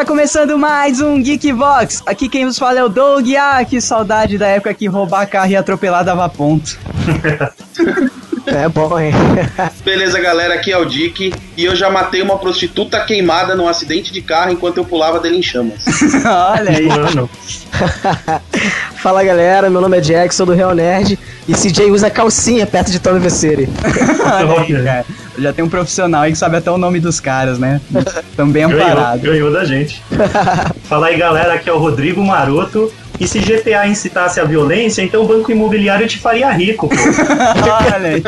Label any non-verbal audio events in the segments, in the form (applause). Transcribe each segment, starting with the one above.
tá começando mais um Geekvox. Aqui quem nos fala é o Doug. Ah, que saudade da época que roubar carro e atropelar dava ponto. (laughs) É bom, hein? (laughs) Beleza, galera, aqui é o Dick e eu já matei uma prostituta queimada num acidente de carro enquanto eu pulava dele em chamas. (laughs) Olha aí. Mano. (laughs) Fala galera, meu nome é Jackson do Real Nerd e CJ usa calcinha perto de Tommy Veceri. Olha aí, cara. Já tem um profissional aí que sabe até o nome dos caras, né? Também Ganhou, amparado. ganhou da gente. Fala aí, galera, aqui é o Rodrigo Maroto. E se GTA incitasse a violência, então o banco imobiliário te faria rico, pô. (laughs) Olha.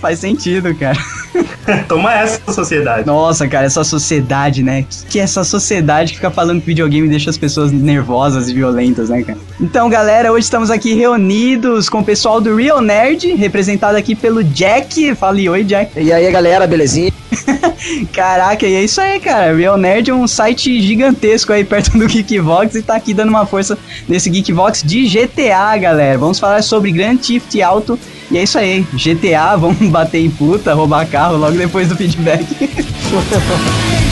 Faz sentido, cara. (laughs) Toma essa, sociedade. Nossa, cara, essa sociedade, né? Que, que essa sociedade que fica falando que videogame deixa as pessoas nervosas e violentas, né, cara? Então, galera, hoje estamos aqui reunidos com o pessoal do Real Nerd, representado aqui pelo Jack. Fale oi, Jack. E aí galera, belezinha? (laughs) Caraca, e é isso aí, cara. Real Nerd é um site gigantesco aí perto do Geekvox e tá aqui dando uma força nesse Geekvox de GTA, galera. Vamos falar sobre Grand Theft Auto e é isso aí. GTA, vamos bater em puta, roubar carro logo depois do feedback. (laughs)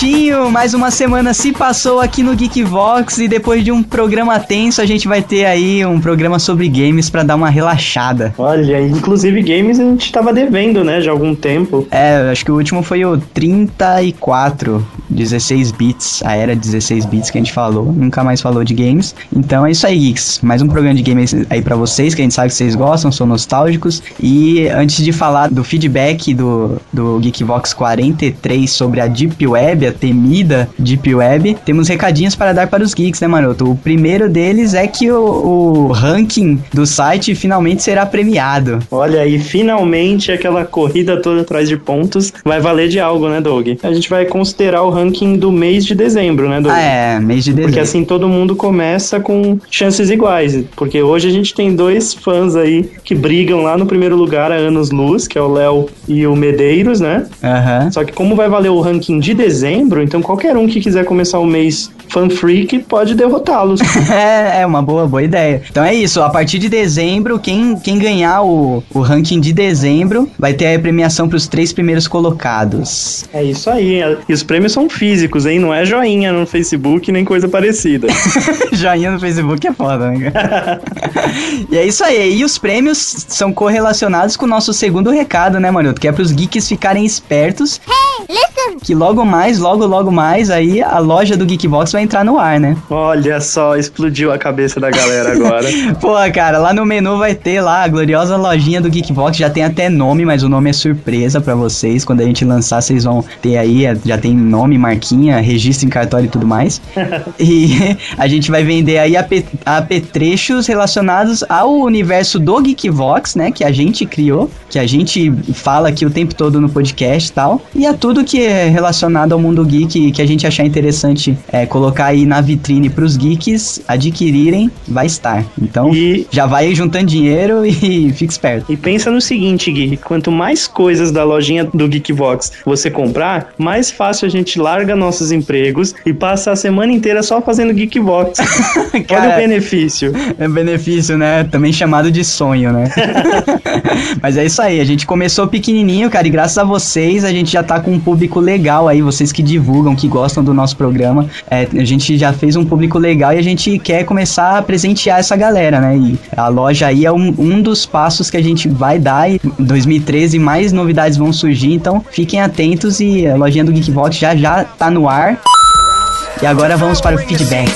bem, Marotinho. Mais uma semana se passou aqui no Geekvox e depois de um programa tenso, a gente vai ter aí um programa sobre games pra dar uma relaxada. Olha, inclusive games a gente tava devendo, né, de algum tempo. É, acho que o último foi o 34, 16 bits, a era 16 bits que a gente falou, nunca mais falou de games. Então é isso aí, Geeks. Mais um programa de games aí pra vocês, que a gente sabe que vocês gostam, são nostálgicos. E antes de falar do feedback do, do Geekvox 43 sobre a Deep Web, a temida Deep Web, temos recadinhos para dar para os geeks, né, Maroto? O primeiro deles é que o, o ranking do site finalmente será premiado. Olha aí, finalmente aquela corrida toda atrás de pontos vai valer de algo, né, Doug? A gente vai considerar o ranking do mês de dezembro, né, Doug? Ah, é, mês de dezembro. Porque assim todo mundo começa com chances iguais. Porque hoje a gente tem dois fãs aí que brigam lá no primeiro lugar há anos luz, que é o Léo e o Medeiros, né? Aham. Só que como vai valer o ranking de dezembro, então qualquer um que quiser começar o mês fan freak pode derrotá-los. (laughs) É, é uma boa, boa ideia. Então é isso, a partir de dezembro, quem, quem ganhar o, o ranking de dezembro vai ter a premiação para os três primeiros colocados. É isso aí. E os prêmios são físicos, hein? Não é joinha no Facebook nem coisa parecida. (laughs) Joinha no Facebook é foda, né? (laughs) e é isso aí. E os prêmios são correlacionados com o nosso segundo recado, né, Maroto? Que é pros geeks ficarem espertos. Que logo mais, logo, logo mais, aí a loja do Geekbox vai entrar no ar, né? Olha só, explodiu a cabeça da galera agora. (laughs) Pô, cara, lá no menu vai ter lá a gloriosa lojinha do Geekbox, já tem até nome, mas o nome é surpresa pra vocês. Quando a gente lançar, vocês vão ter aí, é, já tem nome, marquinha, registro em cartório e tudo mais. (laughs) e (laughs) a gente vai vender aí AP apetrechos relacionados ao universo do Geekvox, né, que a gente criou, que a gente fala aqui o tempo todo no podcast e tal, e a tudo que é relacionado ao mundo geek que a gente achar interessante é, colocar aí na vitrine pros geeks adquirirem, vai estar. Então, E- já vai juntando dinheiro (laughs) e fica esperto. E pensa no seguinte, Gui, quanto mais coisas da lojinha do Geekbox você comprar, mais fácil a gente larga nossos empregos e passa a semana inteira só fazendo Geekbox. (laughs) Olha Cara, o benefício. É benefício, né? Também chamado de sonho, né? (laughs) Mas é isso aí, a gente começou pequenininho, cara, e graças a vocês a gente já tá com um público legal aí, vocês que divulgam, que gostam do nosso programa. É, a gente já fez um público legal e a gente quer começar a presentear essa galera, né? E a loja aí é um, um dos passos que a gente vai dar e em 2013 mais novidades vão surgir, então fiquem atentos e a lojinha do Geekbox já já tá no ar. E agora vamos para o feedback.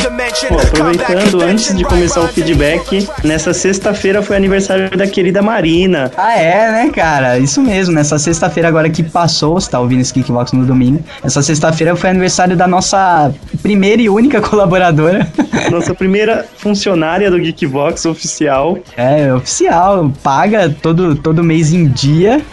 Dimension, aproveitando, antes de começar o feedback, nessa sexta-feira foi aniversário da querida Marina. Ah, é, né, cara? Isso mesmo. Nessa sexta-feira agora que passou, você tá ouvindo esse Kickbox no domingo. Essa sexta-feira foi aniversário da nossa primeira e única (laughs) colaboradora. Nossa primeira funcionária do Geekbox oficial. É, oficial. Paga todo, todo mês em dia. (laughs)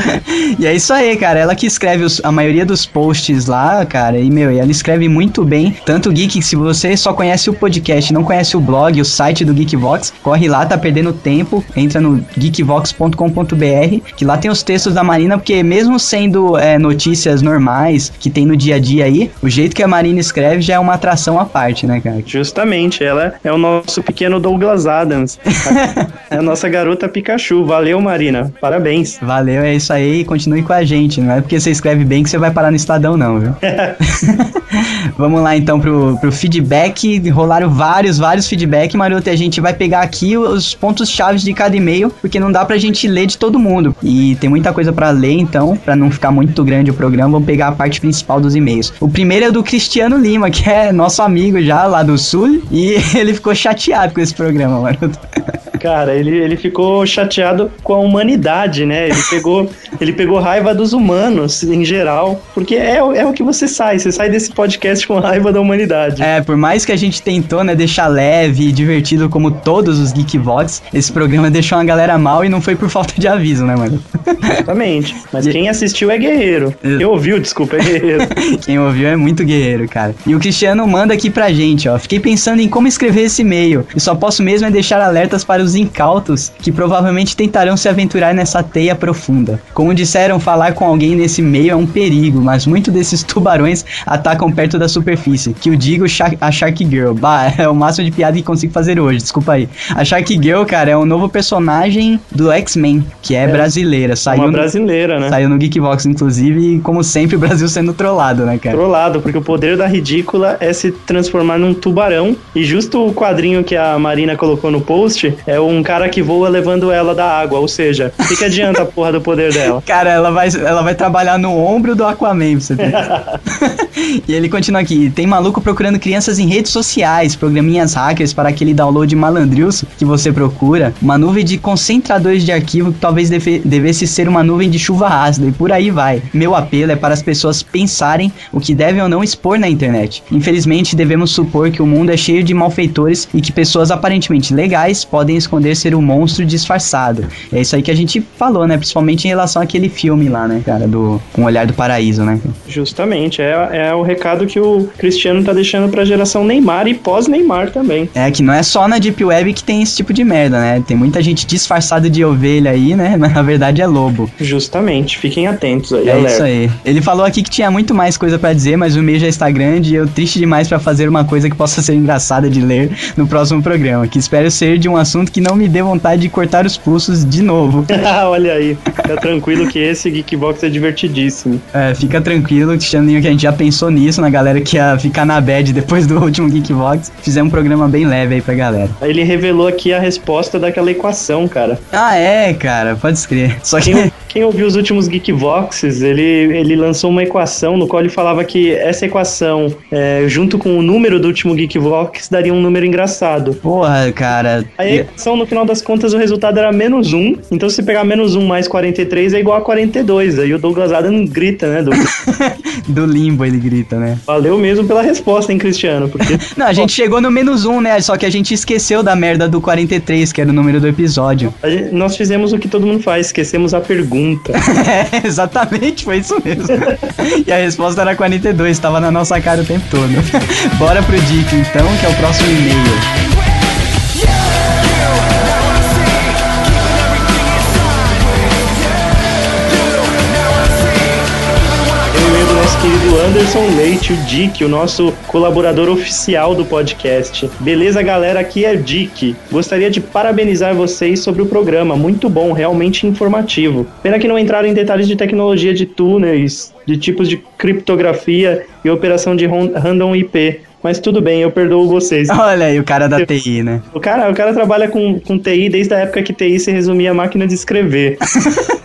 (laughs) e é isso aí, cara. Ela que escreve os- a maioria dos posts lá, cara. E, meu, ela escreve muito bem. Tanto Geek, que se você só conhece o podcast, não conhece o blog, o site do Geekvox, corre lá, tá perdendo tempo. Entra no geekvox.com.br, que lá tem os textos da Marina, porque mesmo sendo é, notícias normais que tem no dia a dia aí, o jeito que a Marina escreve já é uma atração à parte, né, cara? Justamente, ela é o nosso pequeno Douglas Adams. (laughs) é a nossa garota Pikachu. Valeu, Marina. Parabéns. Valeu, é isso aí. Continue com a gente. Não é porque você escreve bem que você vai parar no Estadão, não, viu? (laughs) (laughs) Vamos lá então pro, pro feedback. Rolaram vários, vários feedback, Maroto. E a gente vai pegar aqui os pontos-chave de cada e-mail, porque não dá pra gente ler de todo mundo. E tem muita coisa pra ler, então, pra não ficar muito grande o programa, vamos pegar a parte principal dos e-mails. O primeiro é do Cristiano Lima, que é nosso amigo já lá do Sul, e (laughs) ele ficou chateado com esse programa, Maroto. (laughs) Cara, ele, ele ficou chateado com a humanidade, né? Ele pegou, (laughs) ele pegou raiva dos humanos em geral, porque é, o- é o que você sai. Você sai desse podcast com raiva da humanidade. É, por mais que a gente tentou, né, deixar leve e divertido como todos os Geekvox, esse programa deixou uma galera mal e não foi por falta de aviso, né, mano? Exatamente. Mas quem assistiu é guerreiro. Quem ouviu, desculpa, é guerreiro. (laughs) Quem ouviu é muito guerreiro, cara. E o Cristiano manda aqui pra gente, ó. Fiquei pensando em como escrever esse e-mail. E só posso mesmo é deixar alertas para os incautos que provavelmente tentarão se aventurar nessa teia profunda. Como disseram, falar com alguém nesse meio é um perigo, mas muitos desses tubarões atacam perto da superfície. Que eu digo a Shark Girl. Bah, (laughs) é o máximo de piada que consigo fazer hoje, desculpa aí. A Shark Girl, cara, é um novo personagem do X-Men, que é, brasileira. Saiu Uma no- brasileira, né? Saiu no Geekbox, inclusive, e como sempre, o Brasil sendo trollado, né, cara? Trollado, porque o poder da ridícula é se transformar num tubarão. E justo o quadrinho que a Marina colocou no post é um cara que voa levando ela da água. Ou seja, o que, que adianta a porra do poder dela? (laughs) Cara, ela vai, ela vai trabalhar no ombro do Aquaman, você ver. (laughs) e ele continua aqui. Tem maluco procurando crianças em redes sociais, programinhas hackers para aquele download malandrilso que você procura. Uma nuvem de concentradores de arquivo que talvez deve- devesse ser uma nuvem de chuva ácida e por aí vai. Meu apelo é para as pessoas pensarem o que devem ou não expor na internet. Infelizmente, devemos supor que o mundo é cheio de malfeitores e que pessoas aparentemente legais podem esconder ser um monstro disfarçado. É isso aí que a gente falou, né? Principalmente em relação àquele filme lá, né, cara? Do Um Olhar do Paraíso, né? Justamente, é, é o recado que o Cristiano tá deixando pra geração Neymar e pós-Neymar também. É que não é só na Deep Web que tem esse tipo de merda, né? Tem muita gente disfarçada de ovelha aí, né? (laughs) Mas na verdade é lobo. Justamente, fiquem atentos aí, É alerta. isso aí. Ele falou aqui que tinha muito mais coisa pra dizer, mas o e-mail já está grande e eu triste demais pra fazer uma coisa que possa ser engraçada de ler no próximo programa, que espero ser de um assunto que não me dê vontade de cortar os pulsos de novo. (laughs) Olha aí, fica tranquilo que esse Geekbox é divertidíssimo. É, fica tranquilo, Cristianinho, que a gente já pensou nisso, na galera que ia ficar na bad depois do (laughs) último Geekbox. Fizemos um programa bem leve aí pra galera. Ele revelou aqui a resposta daquela equação, cara. Ah, é, cara, pode escrever. Só que. Quem, (laughs) quem ouviu os últimos Geekvoxes, ele, ele lançou uma equação no qual ele falava que essa equação, é, junto com o número do último Geekvox, daria um número engraçado. Porra, cara. Aí a equação, no final das contas, o resultado era menos 1. Então, se pegar menos 1 mais 43 é igual a 42. Aí o Douglas Adam grita, né? Douglas? (laughs) Do limbo ele grita, né? Valeu mesmo pela resposta, hein, Cristiano? Porque (laughs) Não, a gente chegou no menos um, né? Só que a gente esqueceu da merda do 43, que era o número do episódio. gente- nós fizemos o que todo mundo faz, esquecemos a pergunta. (laughs) É, exatamente, foi isso mesmo. E a resposta era 42, tava na nossa cara o tempo todo. Bora pro Dick, então, que é o próximo e-mail. Anderson Leite, o Dick, o nosso colaborador oficial do podcast. Beleza, galera? Aqui é o Dick. Gostaria de parabenizar vocês sobre o programa. Muito bom, realmente informativo. Pena que não entraram em detalhes de tecnologia de túneis, de tipos de criptografia e operação de random IP. Mas tudo bem, eu perdoo vocês. Olha aí o cara da TI, né? O cara, o cara trabalha com, com TI desde a época que TI se resumia a máquina de escrever. (laughs)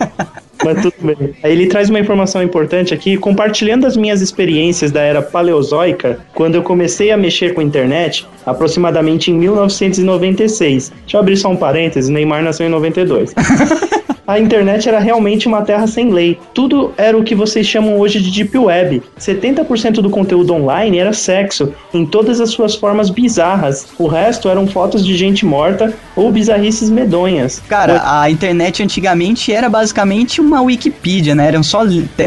Mas tudo bem. Aí ele traz uma informação importante aqui, compartilhando as minhas experiências da era paleozoica, quando eu comecei a mexer com a internet, aproximadamente em 1996. Deixa eu abrir só um parênteses, Neymar nasceu em 92. (laughs) a internet era realmente uma terra sem lei. Tudo era o que vocês chamam hoje de Deep Web. 70% do conteúdo online era sexo, em todas as suas formas bizarras. O resto eram fotos de gente morta ou bizarrices medonhas. Cara, a internet antigamente era basicamente uma Wikipedia, né? Eram só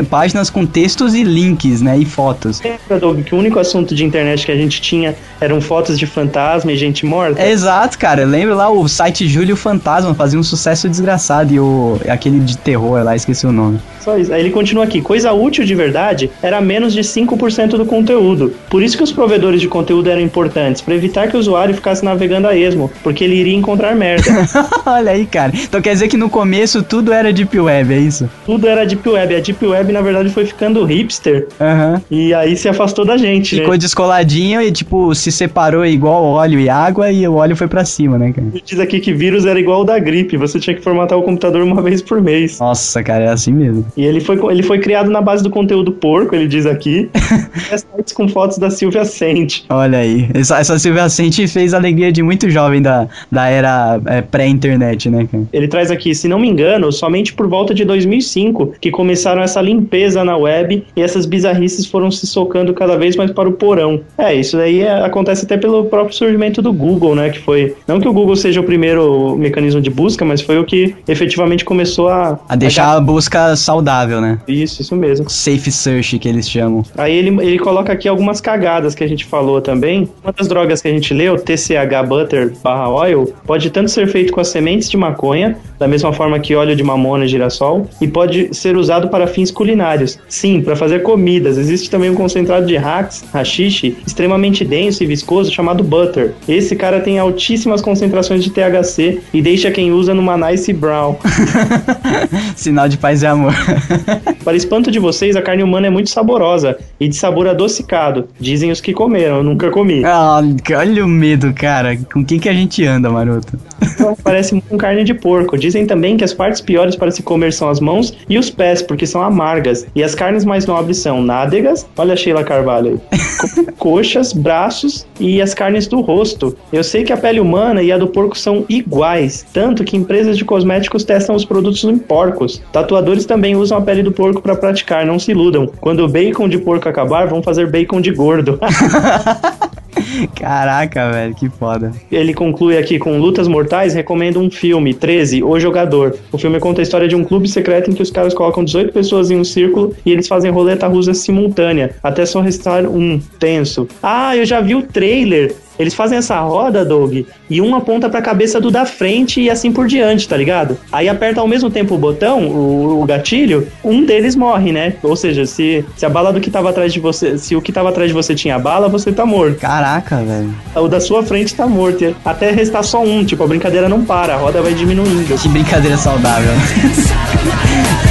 páginas com textos e links, né? E fotos. Lembra, Doug, que o único assunto de internet que a gente tinha eram fotos de fantasma e gente morta? É exato, cara. Lembra lá o site Júlio Fantasma fazia um sucesso desgraçado e o aquele de terror lá, esqueci o nome. Só isso. Aí ele continua aqui. Coisa útil de verdade era menos de 5% do conteúdo. Por isso que os provedores de conteúdo eram importantes, para evitar que o usuário ficasse navegando a esmo, porque ele iria encontrar merda. (laughs) Olha aí, cara. Então quer dizer que no começo tudo era Deep Web, é isso? Tudo era Deep Web. A Deep Web, na verdade, foi ficando hipster Aham. e aí se afastou da gente, Ficou né? descoladinho e, tipo, se separou igual óleo e água e o óleo foi pra cima, né, cara? Ele Diz aqui que vírus era igual o da gripe, você tinha que formatar o computador uma vez por mês. Nossa, cara, é assim mesmo. E ele foi, ele foi criado na base do conteúdo porco, ele diz aqui. e as (laughs) sites com fotos da Silvia Sente. Olha aí. Essa, essa Silvia Sente fez a alegria de muito jovem da, da era é, pré-internet, né, cara? Ele traz aqui, se não me engano, somente por volta de 2005 que começaram essa limpeza na web e essas bizarrices foram se socando cada vez mais para o porão. É, isso daí é- acontece até pelo próprio surgimento do Google, né? Que foi. Não que o Google seja o primeiro mecanismo de busca, mas foi o que efetivamente começou a. A deixar a busca saudável, né? Isso, isso mesmo. Safe search que eles chamam. Aí ele, ele coloca aqui algumas cagadas que a gente falou também. Uma das drogas que a gente leu, TCH Butter barra Oil, pode tanto ser feito com as sementes de maconha, da mesma forma que óleo de mamona e girassol, e pode ser usado para fins culinários. Sim, para fazer comidas. Existe também um concentrado de hacks, hashish, extremamente denso e viscoso chamado butter. Esse cara tem altíssimas concentrações de THC e deixa quem usa numa nice brown. (laughs) (laughs) Sinal de paz e amor. (laughs) Para espanto de vocês, a carne humana é muito saborosa e de sabor adocicado. Dizem os que comeram, eu nunca comi. Ah, olha o medo, cara. Com quem que a gente anda, maroto? Então, Parece muito com carne de porco. Dizem também que as partes piores para se comer são as mãos e os pés, porque são amargas. E as carnes mais nobres são nádegas, olha a Sheila Carvalho aí, co- (laughs) coxas, braços e as carnes do rosto. Eu sei que a pele humana e a do porco são iguais, tanto que empresas de cosméticos testam os produtos em porcos. Tatuadores também usam a pele do porco para praticar, não se iludam. Quando o bacon de porco acabar, vão fazer bacon de gordo. (laughs) Caraca, velho, que foda. Ele conclui aqui com Lutas Mortais, recomenda um filme, 13, O Jogador. O filme conta a história de um clube secreto em que os caras colocam 18 pessoas em um círculo e eles fazem roleta russa simultânea, até só restar um, tenso. Ah, eu já vi o trailer. Eles fazem essa roda, Doug, e um aponta pra cabeça do da frente e assim por diante, tá ligado? Aí aperta ao mesmo tempo o botão, o, o gatilho, um deles morre, né? Ou seja, se, se a bala do que tava atrás de você, se o que tava atrás de você tinha bala, você tá morto. Caraca, velho. O da sua frente tá morto. Até restar só um, tipo, a brincadeira não para, a roda vai diminuindo. Que brincadeira saudável. (laughs)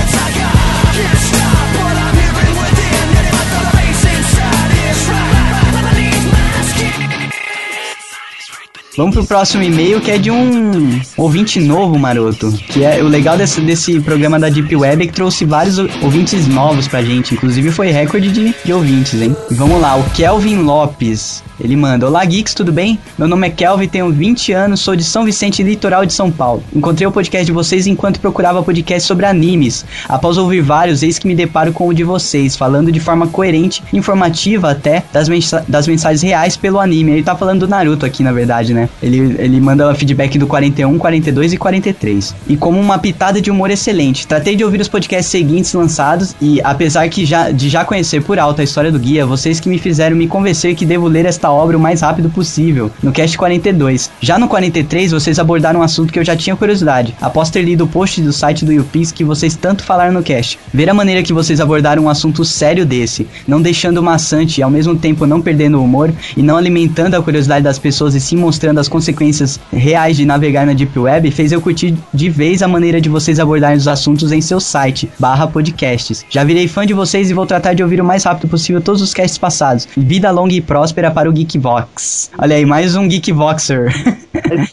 Vamos pro próximo e-mail que é de um ouvinte novo, maroto. Que é o legal desse, desse programa da Deep Web é que trouxe vários ouvintes novos pra gente. Inclusive foi recorde de, de ouvintes, hein? Vamos lá, o Kelvin Lopes. Ele manda: Olá, Geeks, tudo bem? Meu nome é Kelvin, tenho 20 anos, sou de São Vicente, litoral de São Paulo. Encontrei o podcast de vocês enquanto procurava podcast sobre animes. Após ouvir vários, eis que me deparo com o de vocês, falando de forma coerente, informativa até, das, mensa das mensagens reais pelo anime. Ele tá falando do Naruto aqui, na verdade, né? Ele, ele manda feedback do 41, 42 e 43. E como uma pitada de humor excelente. Tratei de ouvir os podcasts seguintes lançados e, apesar que já, de já conhecer por alto a história do guia, vocês que me fizeram me convencer que devo ler esta obra o mais rápido possível, no cast 42. Já no 43, vocês abordaram um assunto que eu já tinha curiosidade, após ter lido o post do site do YouPix que vocês tanto falaram no cast. Ver a maneira que vocês abordaram um assunto sério desse, não deixando maçante e ao mesmo tempo não perdendo o humor e não alimentando a curiosidade das pessoas e sim mostrando das consequências reais de navegar na Deep Web fez eu curtir de vez a maneira de vocês abordarem os assuntos em seu site, barra podcasts. Já virei fã de vocês e vou tratar de ouvir o mais rápido possível todos os casts passados. Vida longa e próspera para o Geekvox. Olha aí, mais um Geekvoxer.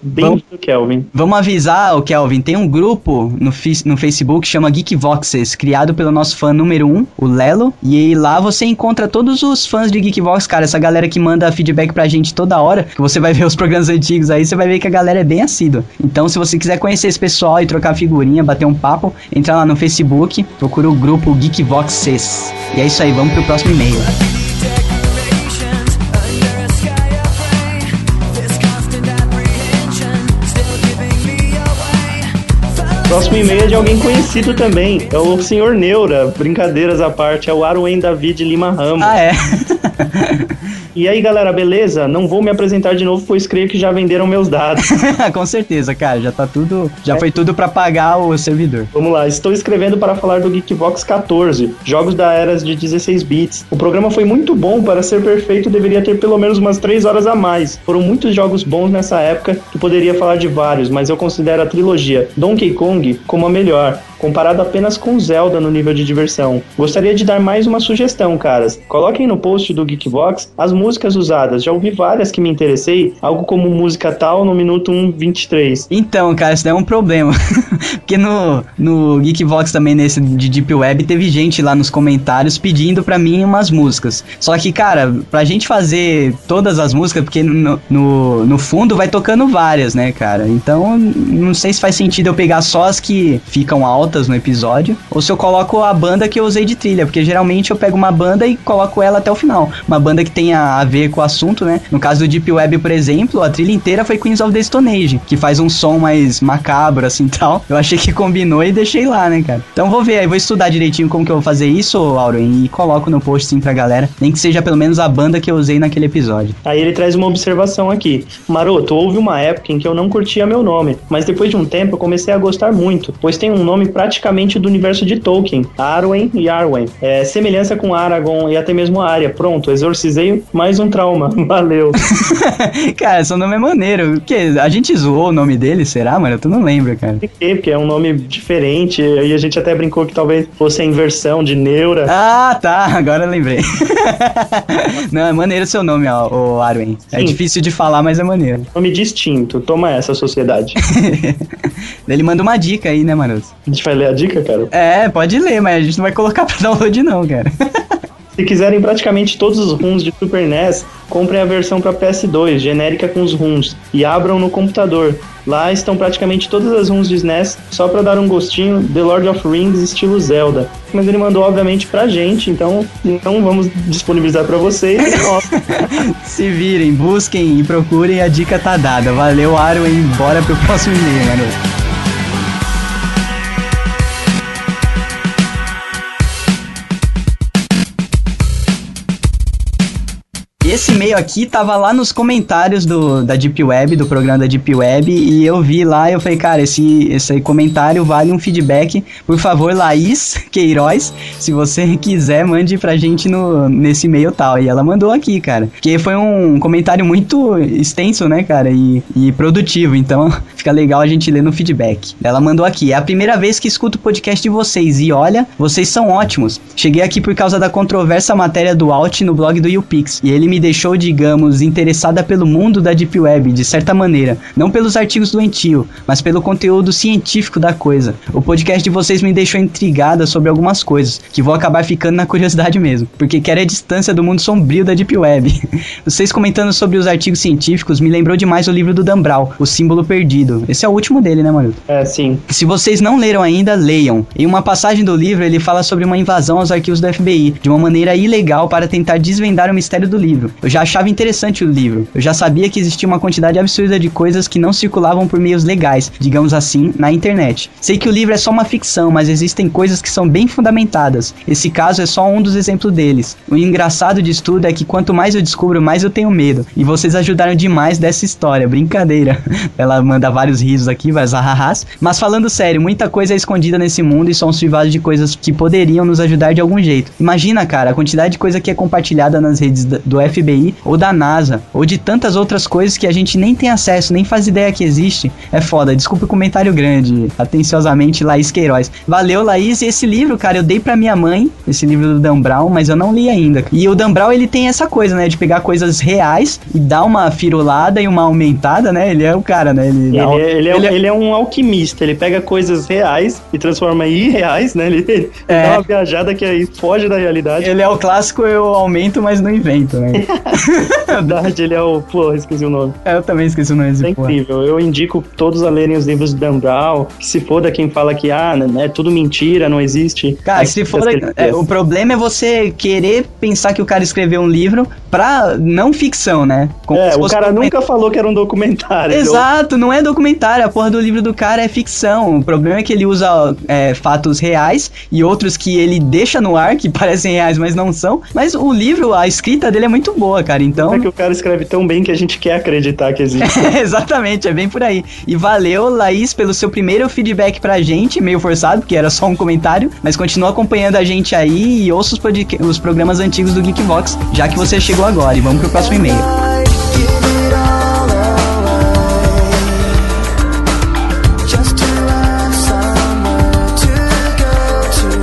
Bem Vamos- do Kelvin. Vamos avisar, o Kelvin, tem um grupo no, no Facebook que chama Geekvoxes, criado pelo nosso fã número 1, um, o Lelo. E lá você encontra todos os fãs de Geekvox, cara, essa galera que manda feedback pra gente toda hora, que você vai ver os programas antigos aí, você vai ver que a galera é bem assídua. Então, se você quiser conhecer esse pessoal e trocar figurinha, bater um papo, entra lá no Facebook, procura o grupo Geekvoxes. E é isso aí, vamos pro próximo e-mail. Próximo e-mail é de alguém conhecido também. É o senhor Neura. Brincadeiras à parte. É o Arwen David Lima Ramos. Ah, é? (laughs) E aí, galera, beleza? Não vou me apresentar de novo, pois creio que já venderam meus dados. (laughs) Com certeza, cara, já tá tudo. Já foi tudo pra pagar o servidor. Vamos lá, estou escrevendo para falar do Geekbox 14, jogos da era de 16 bits. O programa foi muito bom, para ser perfeito deveria ter pelo menos umas 3 horas a mais. Foram muitos jogos bons nessa época que poderia falar de vários, mas eu considero a trilogia Donkey Kong como a melhor, comparado apenas com Zelda no nível de diversão. Gostaria de dar mais uma sugestão, caras. Coloquem no post do Geekbox as músicas usadas. Já ouvi várias que me interessei, algo como música tal no minuto 1:23. Então, cara, isso daí é um problema. (laughs) Porque no, no Geekvox também, nesse de Deep Web, teve gente lá nos comentários pedindo pra mim umas músicas. Só que, cara, pra gente fazer todas as músicas, porque no, no, no fundo vai tocando várias, né, cara? Então, não sei se faz sentido eu pegar só as que ficam altas no episódio, ou se eu coloco a banda que eu usei de trilha, porque geralmente eu pego uma banda e coloco ela até o final. Uma banda que tenha a ver com o assunto, né? No caso do Deep Web, por exemplo, a trilha inteira foi Queens of the Stone Age, que faz um som mais macabro, assim, (laughs) tal. Eu achei que combinou e deixei lá, né, cara? Então vou ver aí, vou estudar direitinho como que eu vou fazer isso, Auron, e coloco no post, sim, pra galera. Nem que seja pelo menos a banda que eu usei naquele episódio. Aí ele traz uma observação aqui. Maroto, houve uma época em que eu não curtia meu nome, mas depois de um tempo eu comecei a gostar muito, pois tem um nome praticamente do universo de Tolkien, Arwen e Arwen. É, semelhança com Aragorn e até mesmo a área. Pronto, exorcizei mais um trauma. (laughs) Valeu. (laughs) cara, seu nome é maneiro. O quê? A gente zoou o nome dele, será, mano? Tu não lembra, cara. Quê? Porque é um nome diferente, e a gente até brincou que talvez fosse a inversão de Neura. Ah, tá, agora eu lembrei. (laughs) não, é maneiro seu nome, ó, o Arwen. É Sim. difícil de falar, mas é maneiro. Nome distinto. Toma essa, sociedade. Ele manda uma dica aí, né, Maroto? Gente vai ler a dica, cara? É, pode ler, mas a gente não vai colocar pra download não, cara. (laughs) Se quiserem praticamente todos os ROMs de Super NES, comprem a versão para PS2, genérica com os ROMs, e abram no computador. Lá estão praticamente todas as ROMs de SNES, só para dar um gostinho, The Lord of Rings estilo Zelda. Mas ele mandou obviamente pra gente, então não vamos disponibilizar para vocês. (laughs) Se virem, busquem e procurem, a dica tá dada. Valeu, Arwen, bora pro próximo e-mail, Maroto. Esse e-mail aqui tava lá nos comentários do, da Deep Web, do programa da Deep Web, e eu vi lá e eu falei, cara, esse, esse comentário vale um feedback. Por favor, Laís Queiroz, se você quiser, mande pra gente no, nesse e-mail tal. E ela mandou aqui, cara. Porque foi um comentário muito extenso, né, cara, e, e produtivo, então (laughs) fica legal a gente ler no feedback. Ela mandou aqui, é a primeira vez que escuto o podcast de vocês, e olha, vocês são ótimos. Cheguei aqui por causa da controversa matéria do Alt no blog do YouPix, e ele me deixou, digamos, interessada pelo mundo da Deep Web, de certa maneira. Não pelos artigos doentio, mas pelo conteúdo científico da coisa. O podcast de vocês me deixou intrigada sobre algumas coisas, que vou acabar ficando na curiosidade mesmo, porque quero a distância do mundo sombrio da Deep Web. (laughs) Vocês comentando sobre os artigos científicos me lembrou demais o livro do Dan Brown, O Símbolo Perdido. Esse é o último dele, né, mano? é, sim. Se vocês não leram ainda, leiam. Em uma passagem do livro, ele fala sobre uma invasão aos arquivos do FBI, de uma maneira ilegal para tentar desvendar o mistério do livro. Eu já achava interessante o livro. Eu já sabia que existia uma quantidade absurda de coisas que não circulavam por meios legais, digamos assim, na internet. Sei que o livro é só uma ficção, mas existem coisas que são bem fundamentadas. Esse caso é só um dos exemplos deles. O engraçado disso tudo é que quanto mais eu descubro, mais eu tenho medo. E vocês ajudaram demais dessa história. Brincadeira. (laughs) Ela manda vários risos aqui, vários ahahás. Mas falando sério, muita coisa é escondida nesse mundo e somos privados de coisas que poderiam nos ajudar de algum jeito. Imagina, cara, a quantidade de coisa que é compartilhada nas redes do FBI FBI, ou da NASA, ou de tantas outras coisas que a gente nem tem acesso, nem faz ideia que existe. É foda. Desculpa o comentário grande. Atenciosamente, Laís Queiroz. Valeu, Laís. E esse livro, cara, eu dei pra minha mãe, esse livro do Dan Brown, mas eu não li ainda. E o Dan Brown, ele tem essa coisa, né, de pegar coisas reais e dar uma firulada e uma aumentada, né? Ele é o cara, né? Ele, Ele, é, ele, é, ele é um alquimista, ele pega coisas reais e transforma em irreais, né? Ele, (laughs) ele É. dá uma viajada que aí foge da realidade. ele é o clássico eu aumento, mas não invento, né? (laughs) (laughs) Na verdade, ele é o. Pô, esqueci o nome. eu também esqueci o nome É porra. incrível. Eu indico todos a lerem os livros do Dan Brown. Que se foda quem fala que, ah, né, é tudo mentira, não existe. Cara, As se ele é, o problema é você querer pensar que o cara escreveu um livro pra não ficção, né? Como É, o cara nunca falou que era um documentário. Exato, não é documentário, a porra do livro do cara é ficção. O problema é que ele usa é, fatos reais e outros que ele deixa no ar, que (laughs) parecem reais, mas não são. Mas o livro, a escrita dele é muito boa, cara. Então. É que o cara escreve tão bem que a gente quer acreditar que existe. (laughs) Exatamente, é bem por aí. E valeu, Laís, pelo seu primeiro feedback pra gente, meio forçado, porque era só um comentário, mas continua acompanhando a gente aí e ouça os, os programas antigos do Geekvox, já que você chegou agora. E vamos pro próximo e-mail.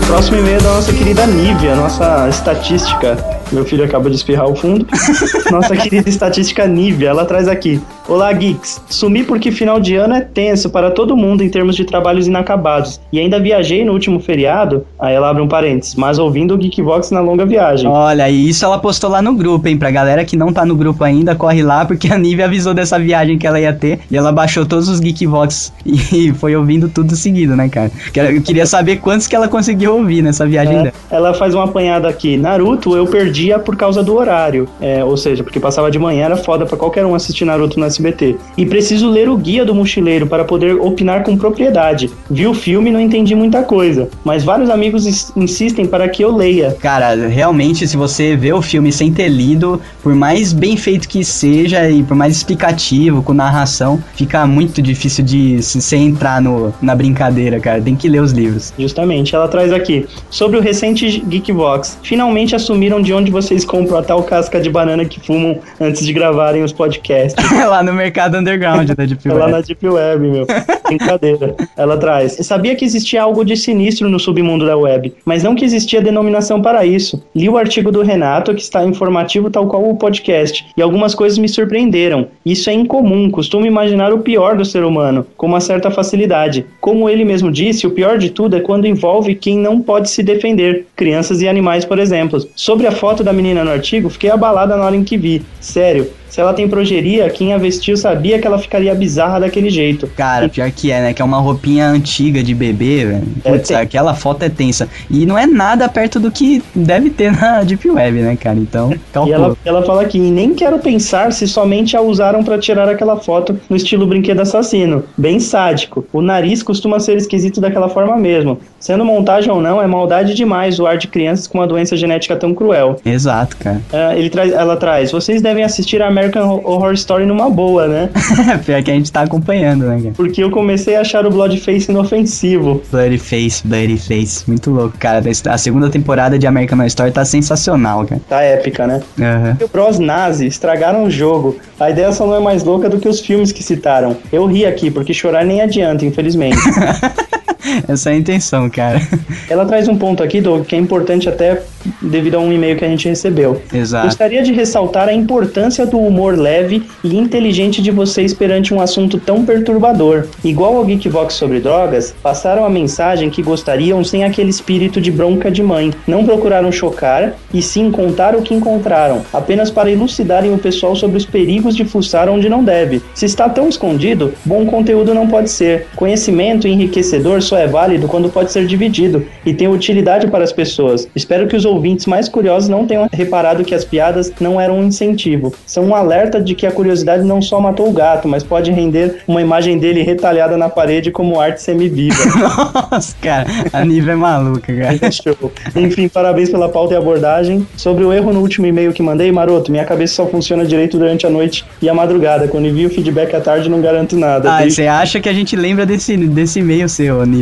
Próximo e-mail é da nossa querida Nívia, nossa estatística. Meu filho acaba de espirrar ao fundo. (laughs) Nossa querida estatística Nívia, ela traz aqui. Olá, geeks. Sumi porque final de ano é tenso para todo mundo em termos de trabalhos inacabados. E ainda viajei no último feriado, aí ela abre um parênteses, mas ouvindo o Geekvox na longa viagem. Olha, e isso ela postou lá no grupo, hein? Pra galera que não tá no grupo ainda, corre lá, porque a Nívia avisou dessa viagem que ela ia ter. E ela baixou todos os Geekvox e (laughs) foi ouvindo tudo seguido, né, cara? Eu queria saber quantos que ela conseguiu ouvir nessa viagem É, dela. ela faz uma apanhada aqui. Naruto eu perdia por causa do horário. É, ou seja, porque passava de manhã, era foda pra qualquer um assistir Naruto no SBT. E preciso ler o guia do mochileiro para poder opinar com propriedade. Vi o filme e não entendi muita coisa. Mas vários amigos ins- insistem para que eu leia. Cara, realmente, se você vê o filme sem ter lido, por mais bem feito que seja e por mais explicativo, com narração, fica muito difícil de se você entrar no, na brincadeira, cara. Tem que ler os livros. Justamente, ela traz aqui. Sobre o recente Geekbox. Finalmente assumiram de onde vocês compram a tal casca de banana que fumam antes de gravarem os podcasts. (laughs) Lá no mercado underground da Deep É lá Web. na Deep Web, meu. Brincadeira. Ela traz. Sabia que existia algo de sinistro no submundo da web, mas não que existia denominação para isso. Li o artigo do Renato, que está informativo tal qual o podcast, e algumas coisas me surpreenderam. Isso é incomum, costumo imaginar o pior do ser humano, com uma certa facilidade. Como ele mesmo disse, o pior de tudo é quando envolve quem não pode se defender, crianças e animais, por exemplo. Sobre a foto da menina no artigo, fiquei abalada na hora em que vi. Sério, se ela tem progeria, quem a vestiu sabia que ela ficaria bizarra daquele jeito. Cara, pior que é, né? Que é uma roupinha antiga de bebê, velho. É, Putz, tem- aquela foto é tensa. E não é nada perto do que deve ter na (laughs) Deep Web, né, cara? Então, E calcula. ela, ela fala aqui, nem quero pensar se somente a usaram pra tirar aquela foto no estilo brinquedo assassino. Bem sádico. O nariz costuma ser esquisito daquela forma mesmo. Sendo montagem ou não, é maldade demais o ar de crianças com uma doença genética tão cruel. Exato, cara. Ah, ele traz, ela traz, vocês devem assistir a American Horror Story numa boa, né? (laughs) pior que a gente tá acompanhando, né, cara? Porque eu comecei a achar o Bloodface inofensivo. Bloody Face, Bloody Face. Muito louco, cara. A segunda temporada de American Horror Story tá sensacional, cara. Tá épica, né? O Bros Nazi estragaram o jogo. A ideia só não é mais louca do que os filmes que citaram. Eu ri aqui, porque chorar nem adianta, infelizmente. (laughs) Essa é a intenção, cara. Ela traz um ponto aqui, Doug, que é importante até devido a um e-mail que a gente recebeu. Exato. Gostaria de ressaltar a importância do humor leve e inteligente de vocês perante um assunto tão perturbador. Igual ao Geekvox sobre drogas, passaram a mensagem que gostariam sem aquele espírito de bronca de mãe. Não procuraram chocar e sim contar o que encontraram, apenas para elucidarem o pessoal sobre os perigos de fuçar onde não deve. Se está tão escondido, bom conteúdo não pode ser. Conhecimento enriquecedor só é válido quando pode ser dividido e tem utilidade para as pessoas. Espero que os ouvintes mais curiosos não tenham reparado que as piadas não eram um incentivo. São um alerta de que a curiosidade não só matou o gato, mas pode render uma imagem dele retalhada na parede como arte semiviva. (laughs) Nossa, cara. A Nive é maluca, cara. Show. Enfim, parabéns pela pauta e abordagem. Sobre o erro no último e-mail que mandei, maroto, minha cabeça só funciona direito durante a noite e a madrugada. Quando envio o feedback à tarde, não garanto nada. Ah, Triste. você acha que a gente lembra desse, desse e-mail seu, Nive?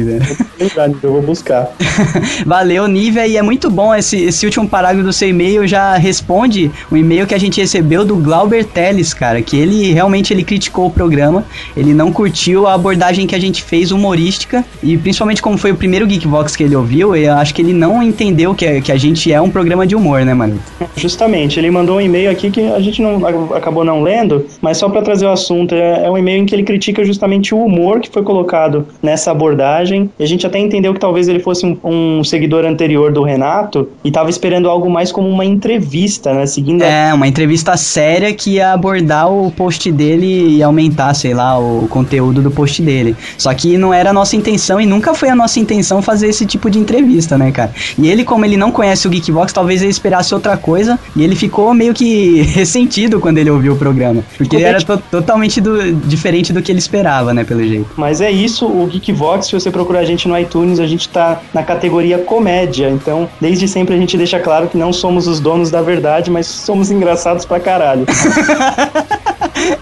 Verdade, eu vou buscar. (laughs) Valeu, Nívia, e é muito bom esse, esse último parágrafo do seu e-mail já responde o e-mail que a gente recebeu do Glauber Teles, cara, que ele realmente ele criticou o programa, ele não curtiu a abordagem que a gente fez humorística e principalmente como foi o primeiro Geekbox que ele ouviu, eu acho que ele não entendeu que, a- que a gente é um programa de humor, né, mano? Justamente, ele mandou um e-mail aqui que a gente não acabou não lendo, mas só pra trazer o assunto, é, é um e-mail em que ele critica justamente o humor que foi colocado nessa abordagem. E a gente até entendeu que talvez ele fosse um, um seguidor anterior do Renato e tava esperando algo mais como uma entrevista, né? Seguindo a É, uma entrevista séria que ia abordar o post dele e aumentar, sei lá, o conteúdo do post dele. Só que não era a nossa intenção e nunca foi a nossa intenção fazer esse tipo de entrevista, né, cara? E ele, como ele não conhece o Geekbox, talvez ele esperasse outra coisa e ele ficou meio que (laughs) ressentido quando ele ouviu o programa. Porque era to- totalmente do- diferente do que ele esperava, né, pelo jeito. Mas é isso, o Geekvox, se você procurar a gente no iTunes, a gente tá na categoria comédia. Então, desde sempre a gente deixa claro que não somos os donos da verdade, mas somos engraçados pra caralho. (laughs)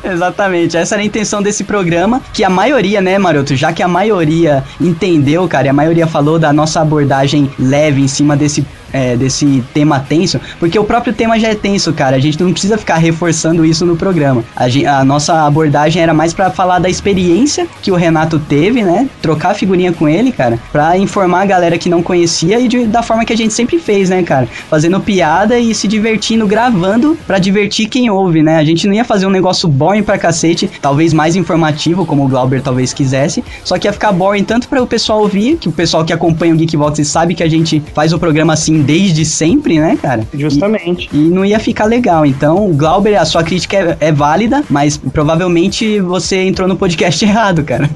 Exatamente, essa era a intenção desse programa, que a maioria, né, Maroto, já que a maioria entendeu, cara, e a maioria falou da nossa abordagem leve em cima desse, é, desse tema tenso, porque o próprio tema já é tenso, cara, a gente não precisa ficar reforçando isso no programa. A, gen- a nossa abordagem era mais pra falar da experiência que o Renato teve, né, trocar figurinha com ele, cara, pra informar a galera que não conhecia e de- da forma que a gente sempre fez, né, cara, fazendo piada e se divertindo, gravando pra divertir quem ouve, né, a gente não ia fazer um negócio boring pra cacete, talvez mais informativo, como o Glauber talvez quisesse, só que ia ficar boring tanto para o pessoal ouvir, que o pessoal que acompanha o Geekbox sabe que a gente faz o programa assim desde sempre, né, cara? Justamente. E não ia ficar legal. Então, Glauber, a sua crítica é, é válida, mas provavelmente você entrou no podcast (laughs) errado, cara.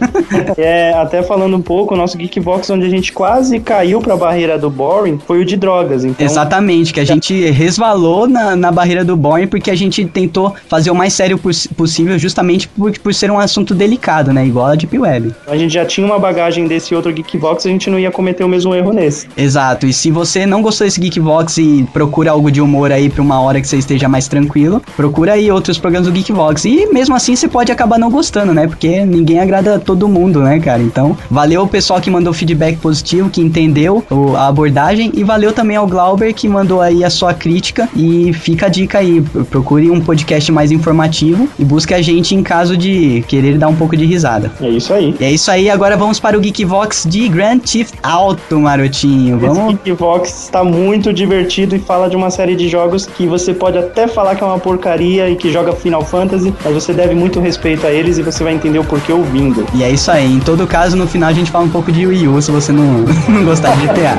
É, até falando um pouco, o nosso Geekvox, onde a gente quase caiu pra barreira do boring, foi o de drogas. Então, Exatamente, que a gente resvalou na, na barreira do boring porque a gente tentou fazer o mais sério poss- possível, justamente por, por ser um assunto delicado, né? Igual a Deep Web. a gente já tinha uma bagagem desse outro Geekvox, a gente não ia cometer o mesmo erro nesse. Exato, e se você não gostou desse Geekvox e procura algo de humor aí pra uma hora que você esteja mais tranquilo, procura aí outros programas do Geekvox. E mesmo assim você pode acabar não gostando, né? Porque ninguém agrada todo mundo, né, cara? Então, valeu o pessoal que mandou feedback positivo, que entendeu o- a abordagem, e valeu também ao Glauber que mandou aí a sua crítica. E fica a dica aí, pro- procure um podcast mais informativo e busque a gente em caso de querer dar um pouco de risada. É isso aí. E é isso aí, agora vamos para o Geekvox de Grand Theft Auto, Marotinho. Esse Vamos Geekvox está muito divertido e fala de uma série de jogos que você pode até falar que é uma porcaria e que joga Final Fantasy, mas você deve muito respeito a eles e você vai entender o porquê ouvindo. E é isso aí. Em todo caso, no final a gente fala um pouco de Wii U, se você não, (laughs) não gostar de GTA.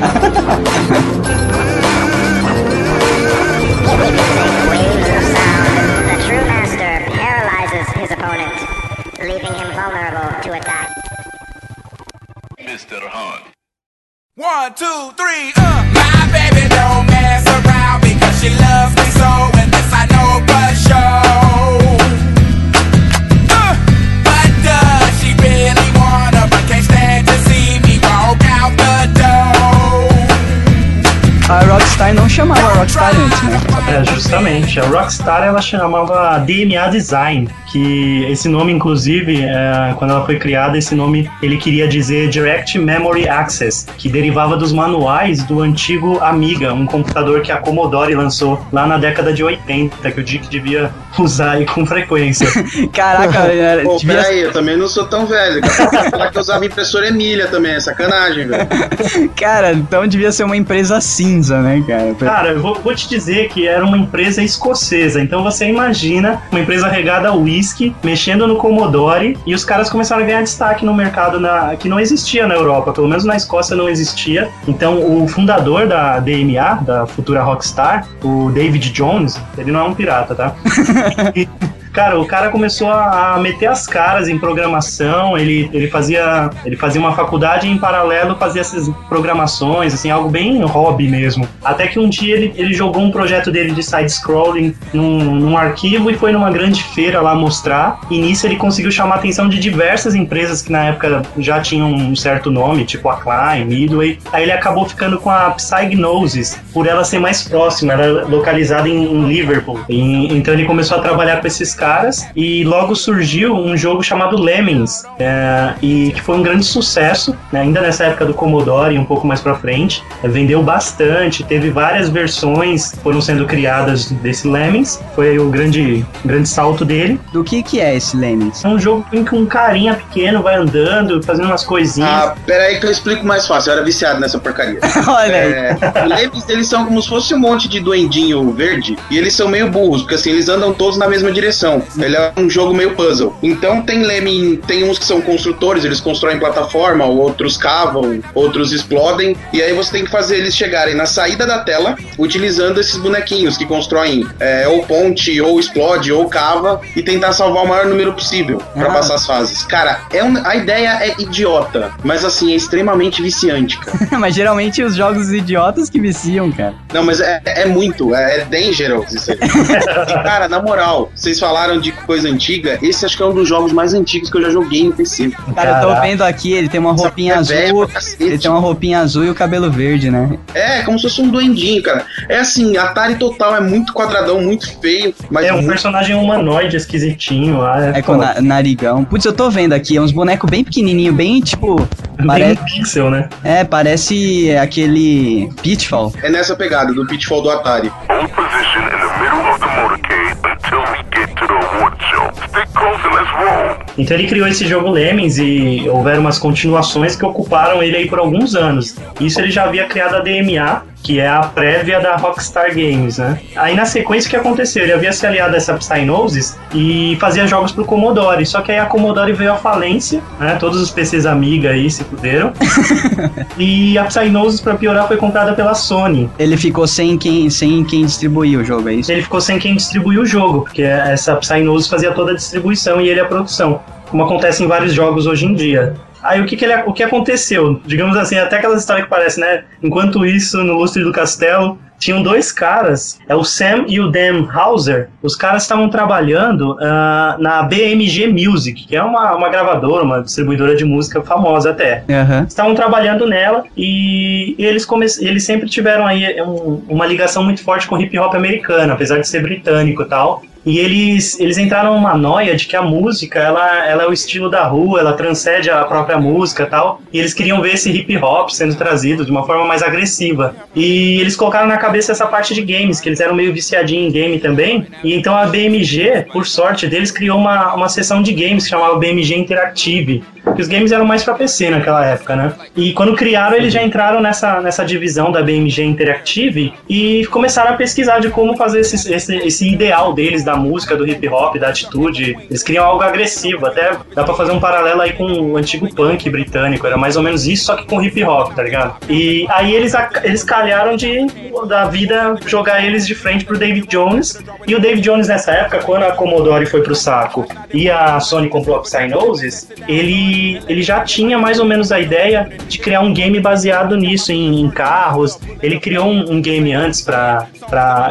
(laughs) One, two, three, uh. My baby don't mess around because she loves me so, and this I know for sure. Uh, but does she really wanna? But can't stand to see me walk out the door. A Rockstar não chamava Rockstar antes, né? É, justamente. A Rockstar ela chamava DMA Design, que esse nome, inclusive, é, quando ela foi criada, esse nome ele queria dizer Direct Memory Access, que derivava dos manuais do antigo Amiga, um computador que a Commodore lançou lá na década de 80, que o Dick devia usar aí com frequência. (laughs) Caraca, era- Pô, devia- peraí, eu também não sou tão velho. cara. Falar que eu usava impressora Emília também, é sacanagem, velho. (laughs) cara, então devia ser uma empresa cinza, né, cara? Cara, eu vou, vou te dizer que era uma empresa escocesa. Então você imagina uma empresa regada a whisky, mexendo no Commodore, e os caras começaram a ganhar destaque no mercado na- que não existia na Europa, pelo menos na Escócia não existia. Então o fundador da DMA, da futura Rockstar, o David Jones, ele não é um pirata, tá? (laughs) Cara, o cara começou a meter as caras em programação, ele, ele, fazia, ele fazia uma faculdade e em paralelo fazia essas programações, assim, algo bem hobby mesmo. Até que um dia ele, ele jogou um projeto dele de side-scrolling num, num arquivo e foi numa grande feira lá mostrar. E nisso ele conseguiu chamar a atenção de diversas empresas que na época já tinham um certo nome, tipo a Klein, Midway. Aí ele acabou ficando com a Psygnosis, por ela ser mais próxima, ela é localizada em, em Liverpool. E- então ele começou a trabalhar com esses caras caras e logo surgiu um jogo chamado Lemmings, é, e que foi um grande sucesso, né, ainda nessa época do Commodore e um pouco mais pra frente. É, vendeu bastante, teve várias versões que foram sendo criadas desse Lemmings, foi o grande, grande salto dele. Do que que é esse Lemmings? É um jogo em que um carinha pequeno vai andando, fazendo umas coisinhas. Ah, pera aí que eu explico mais fácil. Eu era viciado nessa porcaria. (laughs) Olha aí. É, os Lemmings, eles são como se fosse um monte de duendinho verde e eles são meio burros, porque assim, eles andam todos na mesma direção. Ele é um jogo meio puzzle. Então tem Lemming, tem uns que são construtores, eles constroem plataforma, outros cavam, outros explodem, e aí você tem que fazer eles chegarem na saída da tela utilizando esses bonequinhos que constroem é, ou ponte, ou explode, ou cava, e tentar salvar o maior número possível pra Ah. passar as fases. Cara, é um- a ideia é idiota, mas assim, é extremamente viciante, cara. (laughs) Mas geralmente os jogos idiotas que viciam, cara. Não, mas é, é muito, é, é dangerous isso aí. (laughs) Cara, na moral, vocês falaram de coisa antiga, esse acho que é um dos jogos mais antigos que eu já joguei no PC. Cara, eu tô vendo aqui, ele tem uma roupinha Essa é azul. Ele tem uma roupinha azul e o cabelo verde, né? É, como se fosse um duendinho, cara. É assim, Atari total, é muito quadradão, muito feio, mas É um muito personagem humanoide esquisitinho lá. É com na- narigão. Putz, eu tô vendo aqui, é uns bonecos bem pequenininho, bem tipo. bem Pare... pixel, né? É, parece aquele Pitfall. É nessa pegada do Pitfall do Atari. Position Então ele criou esse jogo Lemmings e houveram umas continuações que ocuparam ele aí por alguns anos. Isso ele já havia criado a DMA, que é a prévia da Rockstar Games, né? Aí na sequência o que aconteceu? Ele havia se aliado a essa Psygnosis e fazia jogos pro Commodore, só que aí a Commodore veio à falência, né? Todos os PCs Amiga aí se fuderam. (laughs) e a Psygnosis, pra piorar, foi comprada pela Sony. Ele ficou sem quem, sem quem distribuir o jogo, é isso? Ele ficou sem quem distribuir o jogo, porque essa Psygnosis fazia toda a distribuição e ele a produção, como acontece em vários jogos hoje em dia. Aí o que, que, ele, o que aconteceu? Digamos assim, até aquelas histórias que parecem, né? Enquanto isso, no lustre do castelo, tinham dois caras, é o Sam e o Dan Hauser. Os caras estavam trabalhando ah, na BMG Music, que é uma, uma gravadora, uma distribuidora de música famosa até Aham. estavam trabalhando nela e eles, come... eles sempre tiveram aí um- uma ligação muito forte com o hip hop americano, apesar de ser britânico e tal. E eles, eles entraram numa noia de que a música ela, ela é o estilo da rua, ela transcende a própria música tal. E eles queriam ver esse hip hop sendo trazido de uma forma mais agressiva. E eles colocaram na cabeça essa parte de games, que eles eram meio viciadinhos em game também. E então a BMG, por sorte deles, criou uma, uma seção de games que chamava BMG Interactive. Porque os games eram mais pra PC naquela época, né? E quando criaram, eles já entraram nessa, nessa divisão da BMG Interactive e começaram a pesquisar de como fazer esse, esse, esse ideal deles da música, do hip hop, da atitude. Eles queriam algo agressivo, até dá pra fazer um paralelo aí com o antigo punk britânico, era mais ou menos isso, só que com hip hop, tá ligado? E aí eles, eles calharam de, da vida, jogar eles de frente pro David Jones. E o David Jones nessa época, quando a Commodore foi pro saco e a Sony comprou a Psygnosis, ele, ele já tinha mais ou menos a ideia de criar um game baseado nisso, em, em carros. Ele criou um, um game antes pra.